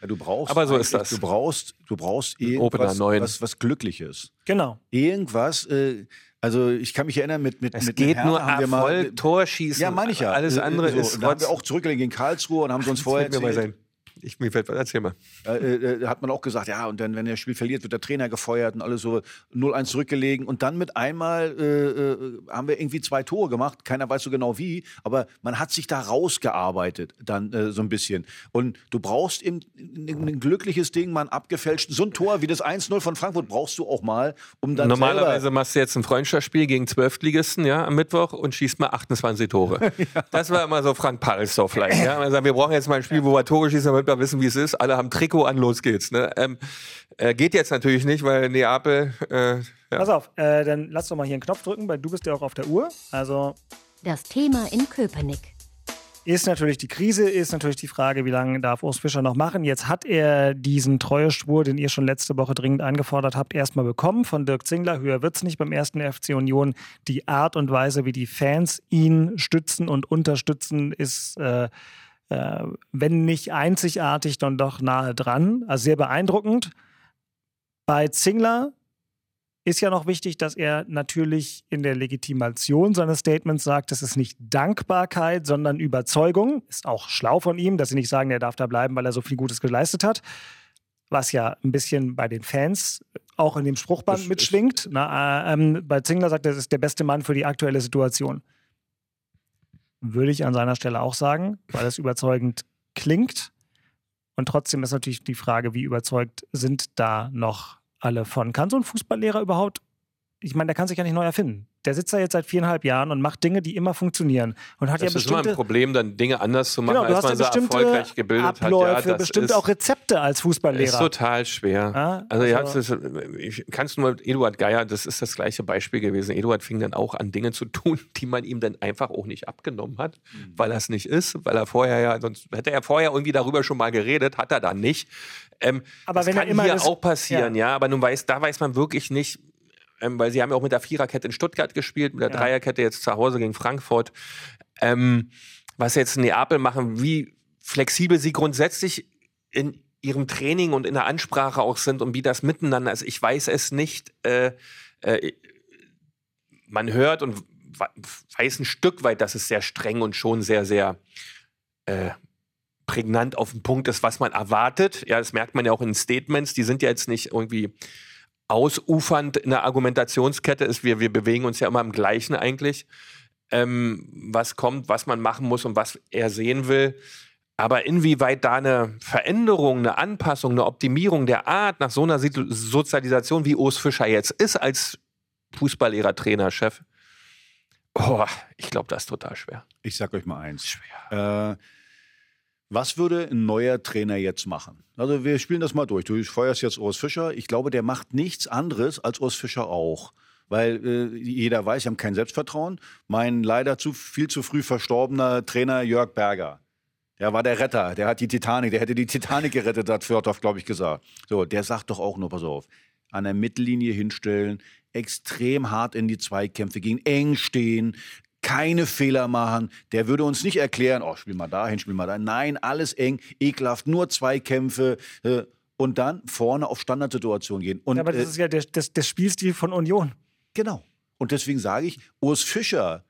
Ja, du brauchst Aber so ist das. Du brauchst, du brauchst irgendwas, was, was Glückliches. Genau. Irgendwas, äh, also ich kann mich erinnern, mit, mit, es mit geht Hertha nur wir mal- Erfolg, Torschießen. Ja, meine ich ja. Alles Äh, andere so, ist und Da haben wir auch zurückgelegt gegen Karlsruhe und haben Das vorher erzählt. Ich, mir fällt was, erzähl mal. äh, äh, hat man auch gesagt, ja, und dann, wenn der Spiel verliert, wird der Trainer gefeuert und alles so 0-1 zurückgelegen. Und dann mit einmal äh, äh, haben wir irgendwie zwei Tore gemacht. Keiner weiß so genau wie, aber man hat sich da rausgearbeitet, dann äh, so ein bisschen. Und du brauchst eben ein, glückliches Ding, mal ein abgefälschten, so ein Tor wie das 1-0 von Frankfurt brauchst du auch mal, um dann Normalerweise machst du jetzt ein Freundschaftsspiel gegen Zwölftligisten ja, am Mittwoch und schießt mal 28 Tore. <laughs> Das war immer so Frank Palsdorf vielleicht. Ja. Man sagt, wir brauchen jetzt mal ein Spiel, wo wir Tore schießen, damit wir wissen, wie es ist. Alle haben Trikot an, los geht's. Ne? Ähm, äh, geht jetzt natürlich nicht, weil Neapel. Äh, ja. Pass auf, äh, dann lass doch mal hier einen Knopf drücken, weil du bist ja auch auf der Uhr. Also Das Thema in Köpenick. ist natürlich die Krise, ist natürlich die Frage, wie lange darf Urs Fischer noch machen. Jetzt hat er diesen Treueschwur, den ihr schon letzte Woche dringend eingefordert habt, erstmal bekommen von Dirk Zingler. Höher wird's nicht beim ersten FC Union. Die Art und Weise, wie die Fans ihn stützen und unterstützen, ist, äh, äh, wenn nicht einzigartig, dann doch nahe dran. Also sehr beeindruckend. Bei Zingler ist ja noch wichtig, dass er natürlich in der Legitimation seines Statements sagt, das ist nicht Dankbarkeit, sondern Überzeugung. Ist auch schlau von ihm, dass sie nicht sagen, er darf da bleiben, weil er so viel Gutes geleistet hat. Was ja ein bisschen bei den Fans auch in dem Spruchband mitschwingt. Na, äh, ähm, bei Zingler sagt er, das ist der beste Mann für die aktuelle Situation. Würde ich an seiner Stelle auch sagen, weil es überzeugend klingt. Und trotzdem ist natürlich die Frage, wie überzeugt sind da noch alle von? Kann so ein Fußballlehrer überhaupt, ich meine, der kann sich ja nicht neu erfinden. Der sitzt da jetzt seit viereinhalb Jahren und macht Dinge, die immer funktionieren. Und hat Das ja ist immer ein Problem, dann Dinge anders zu machen, Genau, du als hast ja man sie bestimmte erfolgreich gebildet Abläufe, hat. Ja, das bestimmt ist, auch Rezepte als ist Fußballlehrer. total schwer. Ja, Also, ja, also- ist, ich kannst nur mit Eduard Geier, das ist das gleiche Beispiel gewesen. Eduard fing dann auch an, Dinge zu tun, <laughs> die man ihm dann einfach auch nicht abgenommen hat, Mhm. weil er es nicht ist, weil er vorher ja, sonst hätte er vorher irgendwie darüber schon mal geredet, hat er dann nicht. Ähm, Aber das wenn er kann immer hier das- auch passieren, ja. aber nun weiß, da weiß man wirklich nicht, ähm, weil sie haben ja auch mit der Viererkette in Stuttgart gespielt, mit der Ja. Dreierkette jetzt zu Hause gegen Frankfurt. Ähm, was jetzt in Neapel machen, wie flexibel sie grundsätzlich in ihrem Training und in der Ansprache auch sind und wie das miteinander ist. Ich weiß es nicht. Äh, äh, man hört und weiß ein Stück weit, dass es sehr streng und schon sehr, sehr äh, prägnant auf den Punkt ist, was man erwartet. Ja, das merkt man ja auch in Statements. Die sind ja jetzt nicht irgendwie ausufernd in der Argumentationskette ist. Wir, wir bewegen uns ja immer im Gleichen eigentlich, ähm, was kommt, was man machen muss und was er sehen will. Aber inwieweit da eine Veränderung, eine Anpassung, eine Optimierung der Art nach so einer Sozialisation wie Urs Fischer jetzt ist als Fußballlehrer, Trainer, Chef, oh, ich glaube, das ist total schwer. Ich sag euch mal eins. Schwer. Äh, was würde ein neuer Trainer jetzt machen? Also wir spielen das mal durch. Du feuerst jetzt Urs Fischer. Ich glaube, der macht nichts anderes als Urs Fischer auch. Weil äh, jeder weiß, sie haben kein Selbstvertrauen. Mein leider zu viel zu früh verstorbener Trainer Jörg Berger. Der war der Retter, der hat die Titanic, der hätte die Titanic gerettet, hat Fjordhoff, glaube ich, gesagt. So, der sagt doch auch nur, pass auf, an der Mittellinie hinstellen, extrem hart in die Zweikämpfe gehen, eng stehen, keine Fehler machen. Der würde uns nicht erklären, oh, spiel mal dahin, spiel mal da. Nein, alles eng, ekelhaft, nur Zweikämpfe. Äh, und dann vorne auf Standardsituationen gehen. Und, ja, aber das äh, ist ja der, das, der Spielstil von Union. Genau. Und deswegen sage ich, Urs Fischer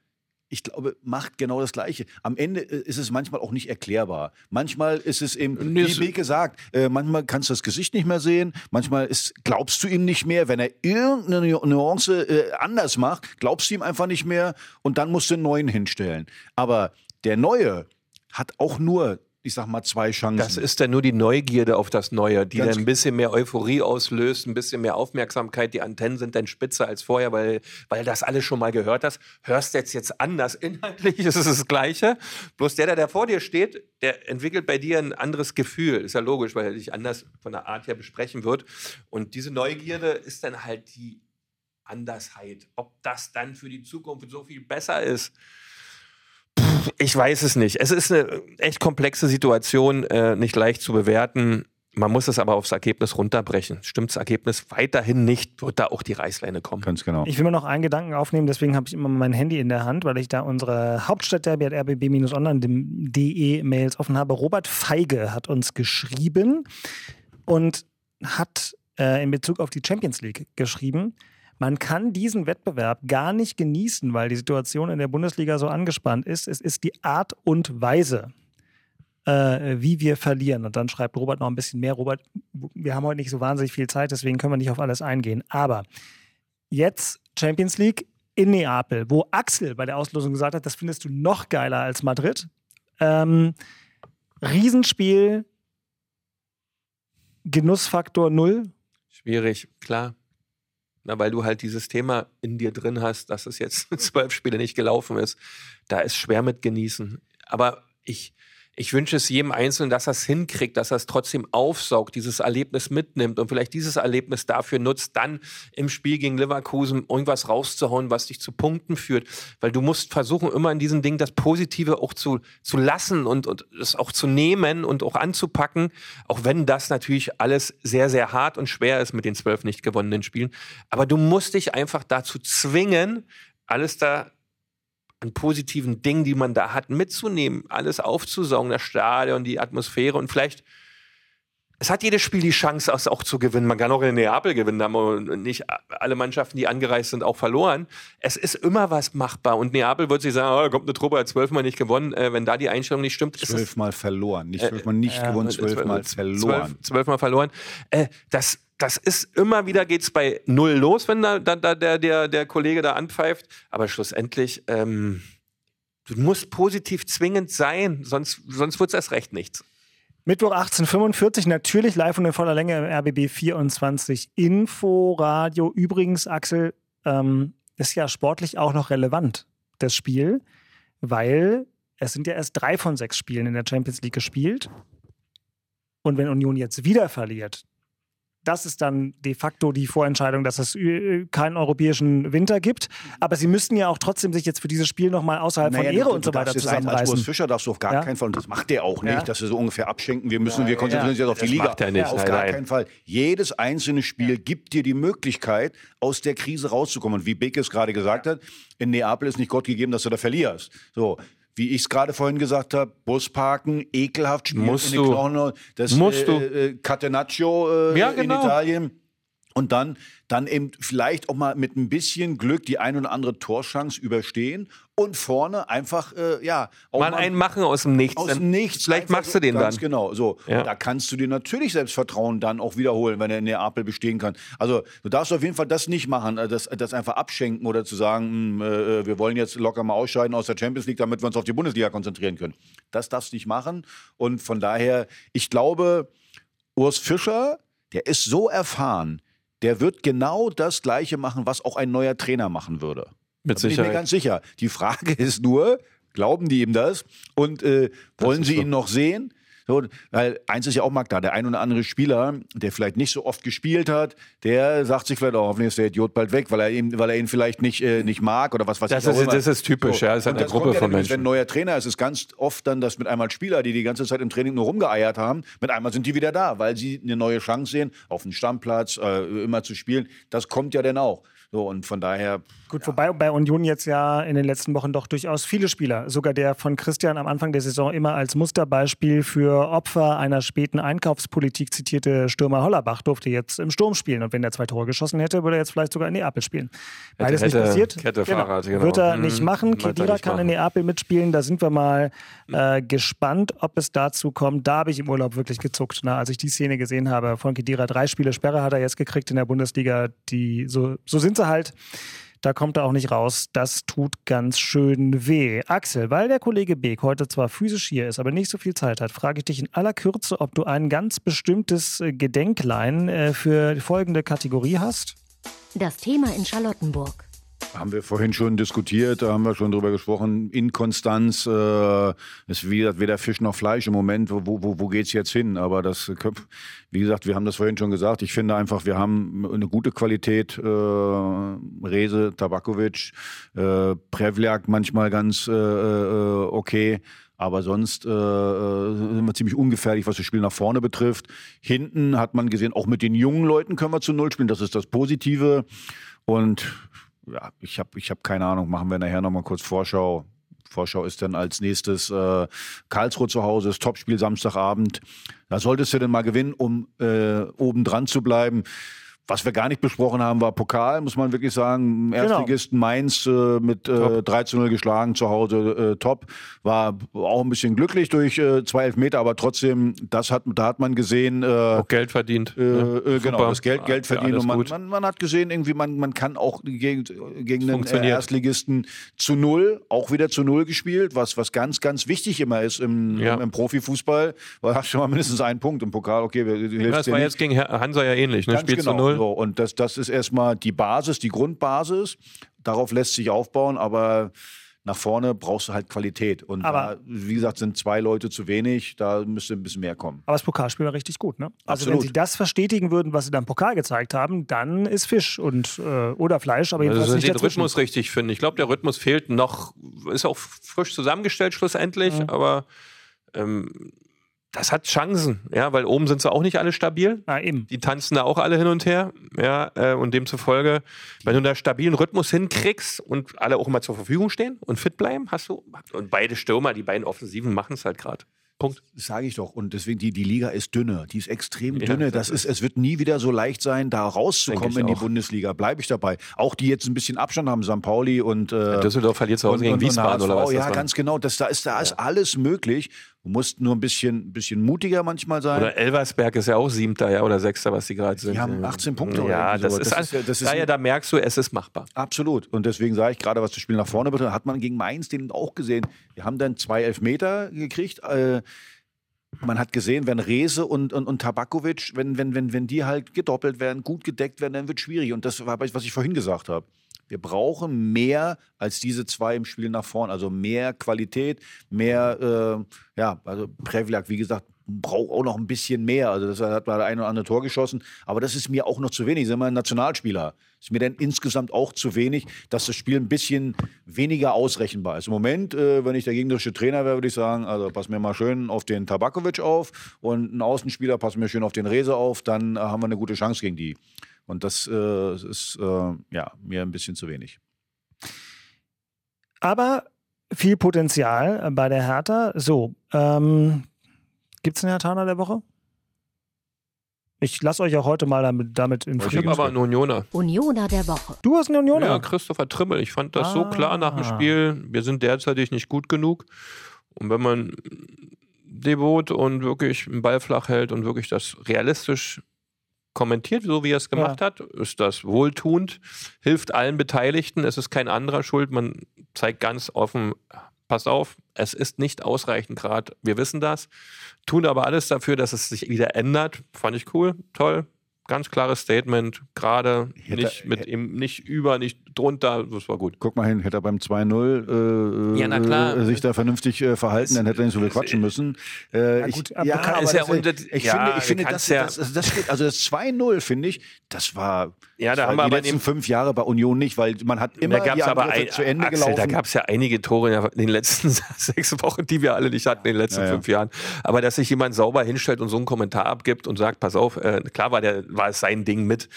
ich glaube, macht genau das Gleiche. Am Ende äh, ist es manchmal auch nicht erklärbar. Manchmal ist es eben, wie, wie gesagt, äh, manchmal kannst du das Gesicht nicht mehr sehen, manchmal ist, glaubst du ihm nicht mehr. Wenn er irgendeine Nuance äh, anders macht, glaubst du ihm einfach nicht mehr und dann musst du einen neuen hinstellen. Aber der Neue hat auch nur ich sag mal, zwei Chancen. Das ist dann nur die Neugierde auf das Neue, die Ganz dann ein bisschen mehr Euphorie auslöst, ein bisschen mehr Aufmerksamkeit. Die Antennen sind dann spitzer als vorher, weil, weil das alles schon mal gehört hast. Hörst jetzt jetzt anders. Inhaltlich ist es das Gleiche. Bloß der, der vor dir steht, der entwickelt bei dir ein anderes Gefühl. Ist ja logisch, weil er dich anders von der Art her besprechen wird. Und diese Neugierde ist dann halt die Andersheit. Ob das dann für die Zukunft so viel besser ist, ich weiß es nicht. Es ist eine echt komplexe Situation, äh, nicht leicht zu bewerten. Man muss es aber aufs Ergebnis runterbrechen. Stimmt das Ergebnis weiterhin nicht, wird da auch die Reißleine kommen. Ganz genau. Ich will mir noch einen Gedanken aufnehmen, deswegen habe ich immer mein Handy in der Hand, weil ich da unsere Hauptstadtderby at rbb-online.de Mails offen habe. Robert Feige hat uns geschrieben und hat äh, in Bezug auf die Champions League geschrieben. Man kann diesen Wettbewerb gar nicht genießen, weil die Situation in der Bundesliga so angespannt ist. Es ist die Art und Weise, äh, wie wir verlieren. Und dann schreibt Robert noch ein bisschen mehr. Robert, wir haben heute nicht so wahnsinnig viel Zeit, deswegen können wir nicht auf alles eingehen. Aber jetzt Champions League in Neapel, wo Axel bei der Auslosung gesagt hat, das findest du noch geiler als Madrid. Ähm, Riesenspiel, Genussfaktor null. Schwierig, klar. Na, weil du halt dieses Thema in dir drin hast, dass es jetzt <laughs> zwölf Spiele nicht gelaufen ist. Da ist schwer mit genießen. Aber ich, ich wünsche es jedem Einzelnen, dass er es hinkriegt, dass er es trotzdem aufsaugt, dieses Erlebnis mitnimmt und vielleicht dieses Erlebnis dafür nutzt, dann im Spiel gegen Leverkusen irgendwas rauszuhauen, was dich zu Punkten führt. Weil du musst versuchen, immer in diesen Dingen das Positive auch zu, zu lassen und, und es auch zu nehmen und auch anzupacken, auch wenn das natürlich alles sehr, sehr hart und schwer ist mit den zwölf nicht gewonnenen Spielen. Aber du musst dich einfach dazu zwingen, alles da an positiven Dingen, die man da hat, mitzunehmen, alles aufzusaugen, das Stadion, die Atmosphäre und vielleicht es hat jedes Spiel die Chance, es auch zu gewinnen. Man kann auch in Neapel gewinnen, haben nicht alle Mannschaften, die angereist sind, auch verloren. Es ist immer was machbar. Und Neapel wird sich sagen, oh, da kommt eine Truppe, hat zwölfmal nicht gewonnen. Äh, wenn da die Einstellung nicht stimmt, Zwölfmal verloren. Nicht zwölfmal nicht äh, gewonnen, zwölfmal verloren. Zwölf, zwölfmal verloren. Äh, das, das ist immer wieder geht's bei null los, wenn da, da, da der, der, der Kollege da anpfeift. Aber schlussendlich, ähm, du musst positiv zwingend sein, sonst, sonst wird's erst recht nichts. Mittwoch 1845, natürlich live und in voller Länge im RBB 24 Inforadio. Übrigens, Axel, ähm, ist ja sportlich auch noch relevant, das Spiel, weil es sind ja erst drei von sechs Spielen in der Champions League gespielt. Und wenn Union jetzt wieder verliert, das ist dann de facto die Vorentscheidung, dass es äh, keinen europäischen Winter gibt. Aber sie müssten ja auch trotzdem sich jetzt für dieses Spiel nochmal außerhalb naja, von Ehre und so weiter zusammenreißen. Als Fischer darfst du auf gar ja? keinen Fall, und das macht der auch nicht, ja? dass wir so ungefähr abschenken. Wir müssen, ja, wir konzentrieren uns jetzt auf die Liga. Macht er nicht. Auf gar keinen Fall. Jedes einzelne Spiel gibt dir die Möglichkeit, aus der Krise rauszukommen. Und wie Beck es gerade gesagt hat, in Neapel ist nicht Gott gegeben, dass du da verlierst. So, wie ich es gerade vorhin gesagt habe, Bus parken, ekelhaft spielen musst in du. Knochen, das musst äh, äh, Catenaccio äh, ja, genau. in Italien. Und dann, dann eben vielleicht auch mal mit ein bisschen Glück die ein oder andere Torschance überstehen und vorne einfach, äh, ja, auch mal, einen machen aus dem Nichts. Aus dem Nichts. Vielleicht machst du den ganz dann. genau. So, Ja. da kannst du dir natürlich Selbstvertrauen dann auch wiederholen, wenn er in Neapel bestehen kann. Also du darfst auf jeden Fall das nicht machen, äh, das, das einfach abschenken oder zu sagen, hm, äh, wir wollen jetzt locker mal ausscheiden aus der Champions League, damit wir uns auf die Bundesliga konzentrieren können. Das darfst du nicht machen. Und von daher, ich glaube, Urs Fischer, der ist so erfahren, der wird genau das Gleiche machen, was auch ein neuer Trainer machen würde. Mit Da bin ich mir Sicherheit. ganz sicher. Die Frage <laughs> ist nur, glauben die ihm das? Und äh, wollen ist sie so. ihn noch sehen? So, weil eins ist ja auch Magda, der ein oder andere Spieler, der vielleicht nicht so oft gespielt hat, der sagt sich vielleicht auch, hoffentlich ist der Idiot bald weg, weil er ihn, weil er ihn vielleicht nicht, äh, nicht mag oder was weiß Das ich auch ist- immer. das ist typisch, ja, das ist eine Gruppe ja von Menschen. Wenn ein neuer Trainer ist, ist ganz oft dann, dass mit einmal Spieler, die die ganze Zeit im Training nur rumgeeiert haben, mit einmal sind die wieder da, weil sie eine neue Chance sehen, auf den Stammplatz äh, immer zu spielen. Das kommt ja dann auch. So, und von daher, Gut, wobei bei Union jetzt ja in den letzten Wochen doch durchaus viele Spieler, sogar der von Christian am Anfang der Saison immer als Musterbeispiel für Opfer einer späten Einkaufspolitik zitierte Stürmer Hollerbach durfte jetzt im Sturm spielen. Und wenn er zwei Tore geschossen hätte, würde er jetzt vielleicht sogar in Neapel spielen. Beides nicht hätte passiert. Kette Fahrrad, genau. Wird er Mhm. nicht machen. Er Kedira nicht kann in machen. Neapel mitspielen. Da sind wir mal äh, gespannt, ob es dazu kommt. Da habe ich im Urlaub wirklich gezuckt. Na, als ich die Szene gesehen habe von Kedira, drei Spiele Sperre hat er jetzt gekriegt in der Bundesliga. Die, so, so sind halt. Da kommt er auch nicht raus. Das tut ganz schön weh. Axel, weil der Kollege Beek heute zwar physisch hier ist, aber nicht so viel Zeit hat, frage ich dich in aller Kürze, ob du ein ganz bestimmtes äh, Gedenklein äh, für folgende Kategorie hast. Das Thema in Charlottenburg. Haben wir vorhin schon diskutiert, da haben wir schon drüber gesprochen. Inkonstanz äh, ist wie gesagt, weder Fisch noch Fleisch im Moment. Wo, wo, wo geht's jetzt hin? Aber das, wie gesagt, wir haben das vorhin schon gesagt. Ich finde einfach, wir haben eine gute Qualität. Äh, Rese, Tabakovic, äh, Prevliak manchmal ganz äh, äh, okay. Aber sonst äh, äh, sind wir ziemlich ungefährlich, was das Spiel nach vorne betrifft. Hinten hat man gesehen, auch mit den jungen Leuten können wir zu Null spielen. Das ist das Positive. Und ja, ich habe ich hab keine Ahnung, machen wir nachher nochmal kurz Vorschau. Vorschau ist dann als nächstes äh, Karlsruhe zu Hause, das Topspiel Samstagabend. Da solltest du denn mal gewinnen, um äh, oben dran zu bleiben. Was wir gar nicht besprochen haben, war Pokal, muss man wirklich sagen. Erstligisten Mainz äh, mit äh, 3 zu 0 geschlagen zu Hause, äh, top. War auch ein bisschen glücklich durch äh, zwei Elfmeter, aber trotzdem, das hat, da hat man gesehen, äh, Auch Geld verdient. äh, ne? äh, genau, das Geld, Geld Ja, verdienen. alles Und man, man, man hat gesehen, irgendwie, man, man kann auch gegen, gegen den äh. Erstligisten zu null, auch wieder zu null gespielt, was, was ganz, ganz wichtig immer ist im, Ja. im, im Profifußball. Weil du hast schon mal mindestens einen Punkt im Pokal, okay, hilfst Ja, das war nicht. jetzt gegen Hansa ja ähnlich, ne? Spiel genau. zu null. So, und das, das ist erstmal die Basis, die Grundbasis. Darauf lässt sich aufbauen, aber nach vorne brauchst du halt Qualität. Und Aber- da, wie gesagt, sind zwei Leute zu wenig, da müsste ein bisschen mehr kommen. Aber das Pokalspiel war richtig gut, ne? Also Absolut. wenn sie das verstetigen würden, was sie dann im Pokal gezeigt haben, dann ist Fisch und äh, oder Fleisch, aber jedenfalls Also nicht den dazwischen. Rhythmus richtig finden. Ich glaube, der Rhythmus fehlt noch, ist auch frisch zusammengestellt schlussendlich, Mhm. aber ähm, das hat Chancen, ja, weil oben sind sie auch nicht alle stabil. Ah, eben. Die tanzen da auch alle hin und her, ja, äh, und demzufolge, wenn du da stabilen Rhythmus hinkriegst und alle auch immer zur Verfügung stehen und fit bleiben, hast du, und beide Stürmer, die beiden Offensiven machen es halt gerade. Punkt. Das sage ich doch. Und deswegen, die, die Liga ist dünne. Die ist extrem Ja, dünne. das ist, es wird nie wieder so leicht sein, da rauszukommen in die auch. Bundesliga. Bleibe ich dabei. Auch die jetzt ein bisschen Abstand haben, St. Pauli und äh, Düsseldorf verliert zu Hause gegen Wiesbaden oder was? Ja, ganz genau. Das, da ist, da ist alles möglich. Du musst nur ein bisschen, bisschen mutiger manchmal sein. Oder Elversberg ist ja auch Siebter, ja, oder Sechster, was die gerade sind. Die haben 18 Punkte oder Ja, irgendwie das ist, Das ist ja- das ist daher, da merkst du, es ist machbar. Absolut. Und deswegen sage ich gerade, was das Spiel nach vorne betrifft, hat man gegen Mainz den auch gesehen. Wir haben dann zwei Elfmeter gekriegt. Äh, man hat gesehen, wenn Rese und, und, und Tabakovic, wenn, wenn, wenn, wenn die halt gedoppelt werden, gut gedeckt werden, dann wird schwierig. Und das war, was ich vorhin gesagt habe. Wir brauchen mehr als diese zwei im Spiel nach vorn. Also mehr Qualität, mehr, äh, ja, also Prevlak, wie gesagt, braucht auch noch ein bisschen mehr. Also das hat mal ein oder andere Tor geschossen. Aber das ist mir auch noch zu wenig. Bin mal ein Nationalspieler. Ist mir dann insgesamt auch zu wenig, dass das Spiel ein bisschen weniger ausrechenbar ist. Im Moment, äh, wenn ich der gegnerische Trainer wäre, würde ich sagen, also pass mir mal schön auf den Tabakovic auf und ein Außenspieler, pass mir schön auf den Rese auf, dann haben wir eine gute Chance gegen die. Und das äh, ist äh, ja mir ein bisschen zu wenig. Aber viel Potenzial bei der Hertha. So, ähm, gibt es einen Hertaner der Woche? Ich lasse euch auch heute mal damit, damit in Ich habe Frieden. aber einen Unioner. Unioner der Woche. Du hast einen Unioner. Ja, Christopher Trimmel. Ich fand das so klar nach dem Ah. Spiel. Wir sind derzeitig nicht gut genug. Und wenn man devot und wirklich einen Ball flach hält und wirklich das realistisch kommentiert, so wie er es gemacht hat, ist das wohltuend, hilft allen Beteiligten. Es ist kein anderer schuld. Man zeigt ganz offen, pass auf, es ist nicht ausreichend gerade. Wir wissen das. Tun aber alles dafür, dass es sich wieder ändert. Fand ich cool, toll. Ganz klares Statement, gerade nicht mit nicht über, nicht drunter, das war gut. Guck mal hin, hätte er beim 2-0 äh, Ja, na klar. äh, sich da vernünftig äh, verhalten, dann hätte er nicht so viel quatschen müssen. Äh, ich, gut, aber ja, ist das, unter- ich ja, finde, ich das, das, das, das steht, also das 2-0, finde ich, das war, Ja, da das haben war wir die aber letzten in- fünf Jahre bei Union nicht, weil man hat immer da die aber ein, zu Ende Axel, gelaufen. da gab es ja einige Tore in den letzten <laughs> sechs Wochen, die wir alle nicht hatten in den letzten Ja, ja. fünf Jahren. Aber dass sich jemand sauber hinstellt und so einen Kommentar abgibt und sagt, pass auf, äh, klar war, der, war es sein Ding mit,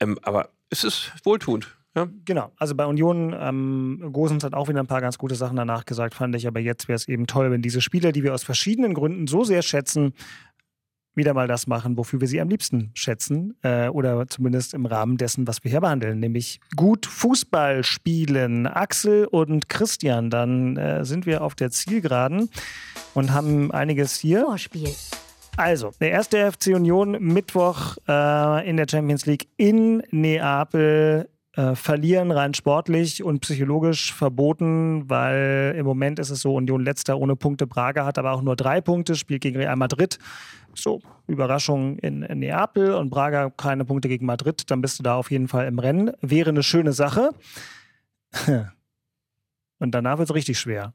ähm, aber es ist wohltuend. Ja? Genau, also bei Union, ähm, Gosens hat auch wieder ein paar ganz gute Sachen danach gesagt, fand ich. Aber jetzt wäre es eben toll, wenn diese Spieler, die wir aus verschiedenen Gründen so sehr schätzen, wieder mal das machen, wofür wir sie am liebsten schätzen. Äh, oder zumindest im Rahmen dessen, was wir hier behandeln, nämlich gut Fußball spielen. Axel und Christian, dann äh, sind wir auf der Zielgeraden und haben einiges hier. Vorspiel. Also, der erste FC Union Mittwoch äh, in der Champions League in Neapel. Äh, verlieren rein sportlich und psychologisch verboten, weil im Moment ist es so, Union letzter ohne Punkte. Braga hat aber auch nur drei Punkte, spielt gegen Real Madrid. So, Überraschung in, in Neapel und Braga keine Punkte gegen Madrid, dann bist du da auf jeden Fall im Rennen. Wäre eine schöne Sache. <laughs> Und danach wird es richtig schwer.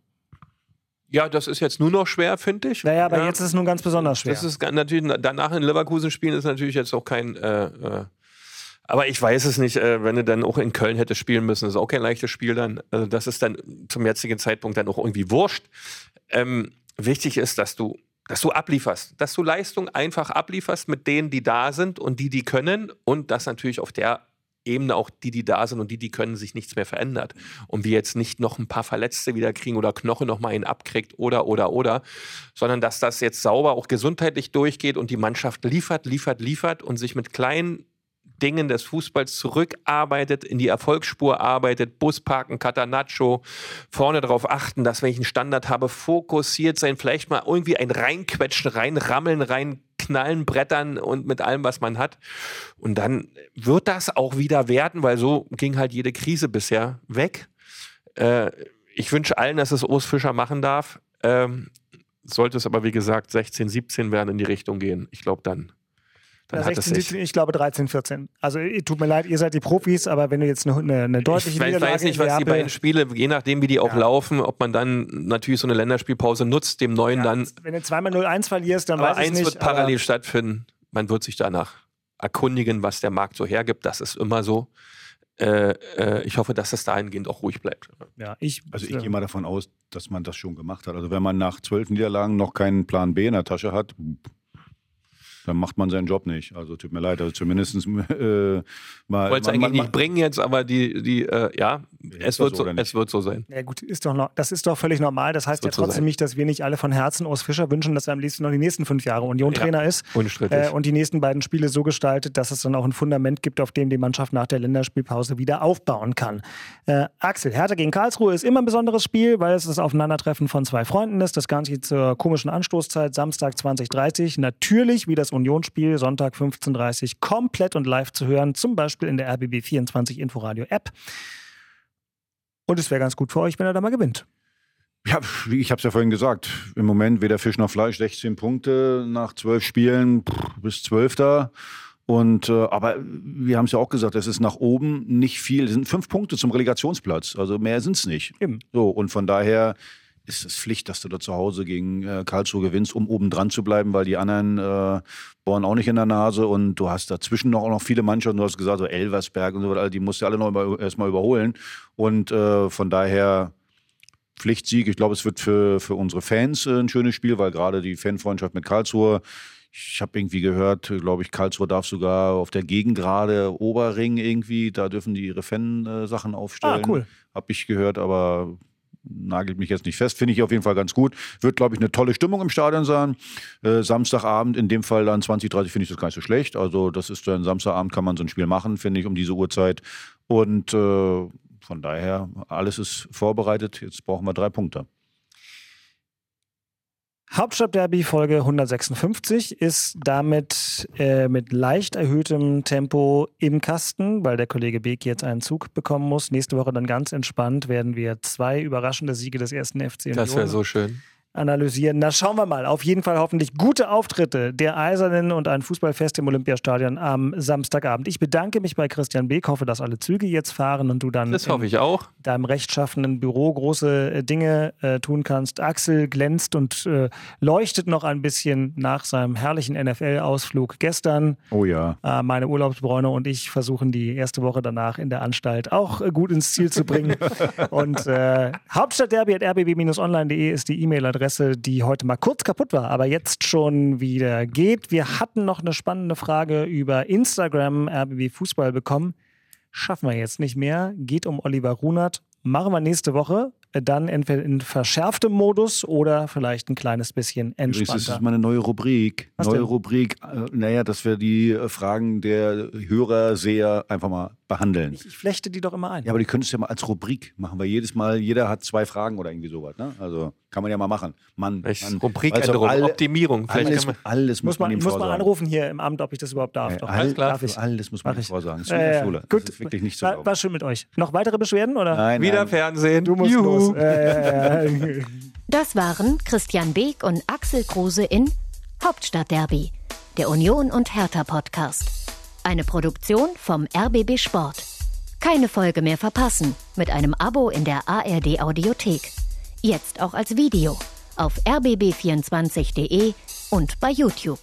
ja, das ist jetzt nur noch schwer, finde ich. Naja, aber ja. jetzt ist es nun ganz besonders schwer. Das ist natürlich, danach in Leverkusen spielen ist natürlich jetzt auch kein. Äh, äh, aber ich weiß es nicht, äh, wenn du dann auch in Köln hättest spielen müssen, ist auch kein leichtes Spiel dann. Also das ist dann zum jetzigen Zeitpunkt dann auch irgendwie wurscht. Ähm, wichtig ist, dass du, dass du ablieferst, dass du Leistung einfach ablieferst mit denen, die da sind und die, die können und dass natürlich auf der Ebene auch die, die da sind und die, die können, sich nichts mehr verändert. Und wir jetzt nicht noch ein paar Verletzte wieder kriegen oder Knoche noch mal einen abkriegt oder, oder, oder, sondern dass das jetzt sauber auch gesundheitlich durchgeht und die Mannschaft liefert, liefert, liefert und sich mit kleinen Dingen des Fußballs zurückarbeitet, in die Erfolgsspur arbeitet, Busparken, Catanaccio, vorne darauf achten, dass wenn ich einen Standard habe, fokussiert sein, vielleicht mal irgendwie ein reinquetschen, reinrammeln, reinknallen, brettern und mit allem, was man hat. Und dann wird das auch wieder werden, weil so ging halt jede Krise bisher weg. Äh, ich wünsche allen, dass es Urs Fischer machen darf. Ähm, sollte es aber, wie gesagt, 16, 17 werden in die Richtung gehen. Ich glaube, dann, dann Ja, hat es 16, sich. 17, ich glaube 13, 14. Also eh, tut mir leid, ihr seid die Profis, aber wenn du jetzt eine, eine, eine deutliche Ich weiß, nicht, was die beiden Spiele, je nachdem, wie die auch Ja. laufen, ob man dann natürlich so eine Länderspielpause nutzt, dem neuen ja, dann. wenn du zweimal 0-1 verlierst, dann Aber weiß ich eins nicht. wird parallel stattfinden. Man wird sich danach erkundigen, was der Markt so hergibt. Das ist immer so. Äh, äh, ich hoffe, dass es dahingehend auch ruhig bleibt. Ja, ich, Also ich gehe mal davon aus, dass man das schon gemacht hat. Also wenn man nach zwölf Niederlagen noch keinen Plan B in der Tasche hat, dann macht man seinen Job nicht. Also tut mir leid, also zumindest äh, mal. Ich wollte es man- eigentlich man- nicht bringen jetzt, aber die, die äh, ja, es wird, so so, es wird so sein. Ja gut, ist doch noch, das ist doch völlig normal. Das heißt ja so trotzdem sein. nicht, dass wir nicht alle von Herzen Urs Fischer wünschen, dass er am liebsten noch die nächsten fünf Jahre Union-Trainer ist. Unstrittig. Äh, und die nächsten beiden Spiele so gestaltet, dass es dann auch ein Fundament gibt, auf dem die Mannschaft nach der Länderspielpause wieder aufbauen kann. Äh, Axel, Hertha gegen Karlsruhe ist immer ein besonderes Spiel, weil es das Aufeinandertreffen von zwei Freunden ist. Das Ganze zur komischen Anstoßzeit, Samstag 20.30 Natürlich wie das Unionsspiel, Sonntag 15.30 komplett und live zu hören, zum Beispiel in der RBB 24 Inforadio App. Und es wäre ganz gut für euch, wenn er da mal gewinnt. Ja, wie ich habe es ja vorhin gesagt, im Moment weder Fisch noch Fleisch, 16 Punkte nach zwölf Spielen pff, bis Zwölfter. Und äh, aber wir haben es ja auch gesagt, es ist nach oben nicht viel. Es sind fünf Punkte zum Relegationsplatz. Also mehr sind es nicht. Eben. So, und von daher ist es Pflicht, dass du da zu Hause gegen äh, Karlsruhe gewinnst, um oben dran zu bleiben, weil die anderen äh, bohren auch nicht in der Nase und du hast dazwischen noch, auch noch viele Mannschaften, du hast gesagt, so Elversberg und so weiter, die musst du alle noch mal, erstmal überholen. Und äh, von daher Pflichtsieg. Ich glaube, es wird für, für unsere Fans äh, ein schönes Spiel, weil gerade die Fanfreundschaft mit Karlsruhe, ich habe irgendwie gehört, glaube ich, Karlsruhe darf sogar auf der Gegengrade Oberring irgendwie, da dürfen die ihre Fan-Sachen aufstellen. Ah, cool. Habe ich gehört, aber nagelt mich jetzt nicht fest, finde ich auf jeden Fall ganz gut. Wird, glaube ich, eine tolle Stimmung im Stadion sein. Äh, Samstagabend, in dem Fall dann 20, 30 finde ich das gar nicht so schlecht. Also das ist dann Samstagabend kann man so ein Spiel machen, finde ich, um diese Uhrzeit. Und äh, von daher, alles ist vorbereitet. Jetzt brauchen wir drei Punkte. Hauptstadtderby Folge 156 ist damit äh, mit leicht erhöhtem Tempo im Kasten, weil der Kollege Beek jetzt einen Zug bekommen muss. Nächste Woche dann ganz entspannt werden wir zwei überraschende Siege des ersten FC Union Das wäre so schön. Analysieren. Na, schauen wir mal. Auf jeden Fall hoffentlich gute Auftritte der Eisernen und ein Fußballfest im Olympiastadion am Samstagabend. Ich bedanke mich bei Christian Beek, hoffe, dass alle Züge jetzt fahren und du dann Das in hoffe ich auch. deinem rechtschaffenen Büro große äh, Dinge äh, tun kannst. Axel glänzt und äh, leuchtet noch ein bisschen nach seinem herrlichen NFL-Ausflug gestern. Oh ja. Äh, meine Urlaubsbräune und ich versuchen die erste Woche danach in der Anstalt auch äh, gut ins Ziel zu bringen. <laughs> und äh, hauptstadtderby.rbb-online.de ist die E-Mail-Adresse, die heute mal kurz kaputt war, aber jetzt schon wieder geht. Wir hatten noch eine spannende Frage über Instagram RBB Fußball bekommen. Schaffen wir jetzt nicht mehr. Geht um Oliver Runert. Machen wir nächste Woche. Dann entweder in verschärftem Modus oder vielleicht ein kleines bisschen Übrigens, das entspannter. ist meine neue Rubrik. Was neue denn? Rubrik, äh, naja, dass wir die äh, Fragen der Hörer, Seher einfach mal behandeln. Ich, ich flechte die doch immer ein. Ja, aber die könntest du ja mal als Rubrik machen, weil jedes Mal, jeder hat zwei Fragen oder irgendwie sowas. Ne? Also kann man ja mal machen. Mann, Vielleicht Mann, Rubrikänderung, also Optimierung. Vielleicht Alles, kann man, alles muss, muss man, man ihm muss man anrufen hier im Amt, ob ich das überhaupt darf. Ja, Doch. all, klar. Darf ich. alles muss man ihm vorsagen. Das ist ja. Schule. Gut. Das ist wirklich nicht so. War, war schön mit euch. Noch weitere Beschwerden? Oder? Nein, wieder nein. Fernsehen. Du musst Juhu. los. Ja. <laughs> Das waren Christian Beek und Axel Kruse in Hauptstadtderby, der Union und Hertha Podcast. Eine Produktion vom RBB Sport. Keine Folge mehr verpassen mit einem Abo in der ARD Audiothek. Jetzt auch als Video auf rbb24.de und bei YouTube.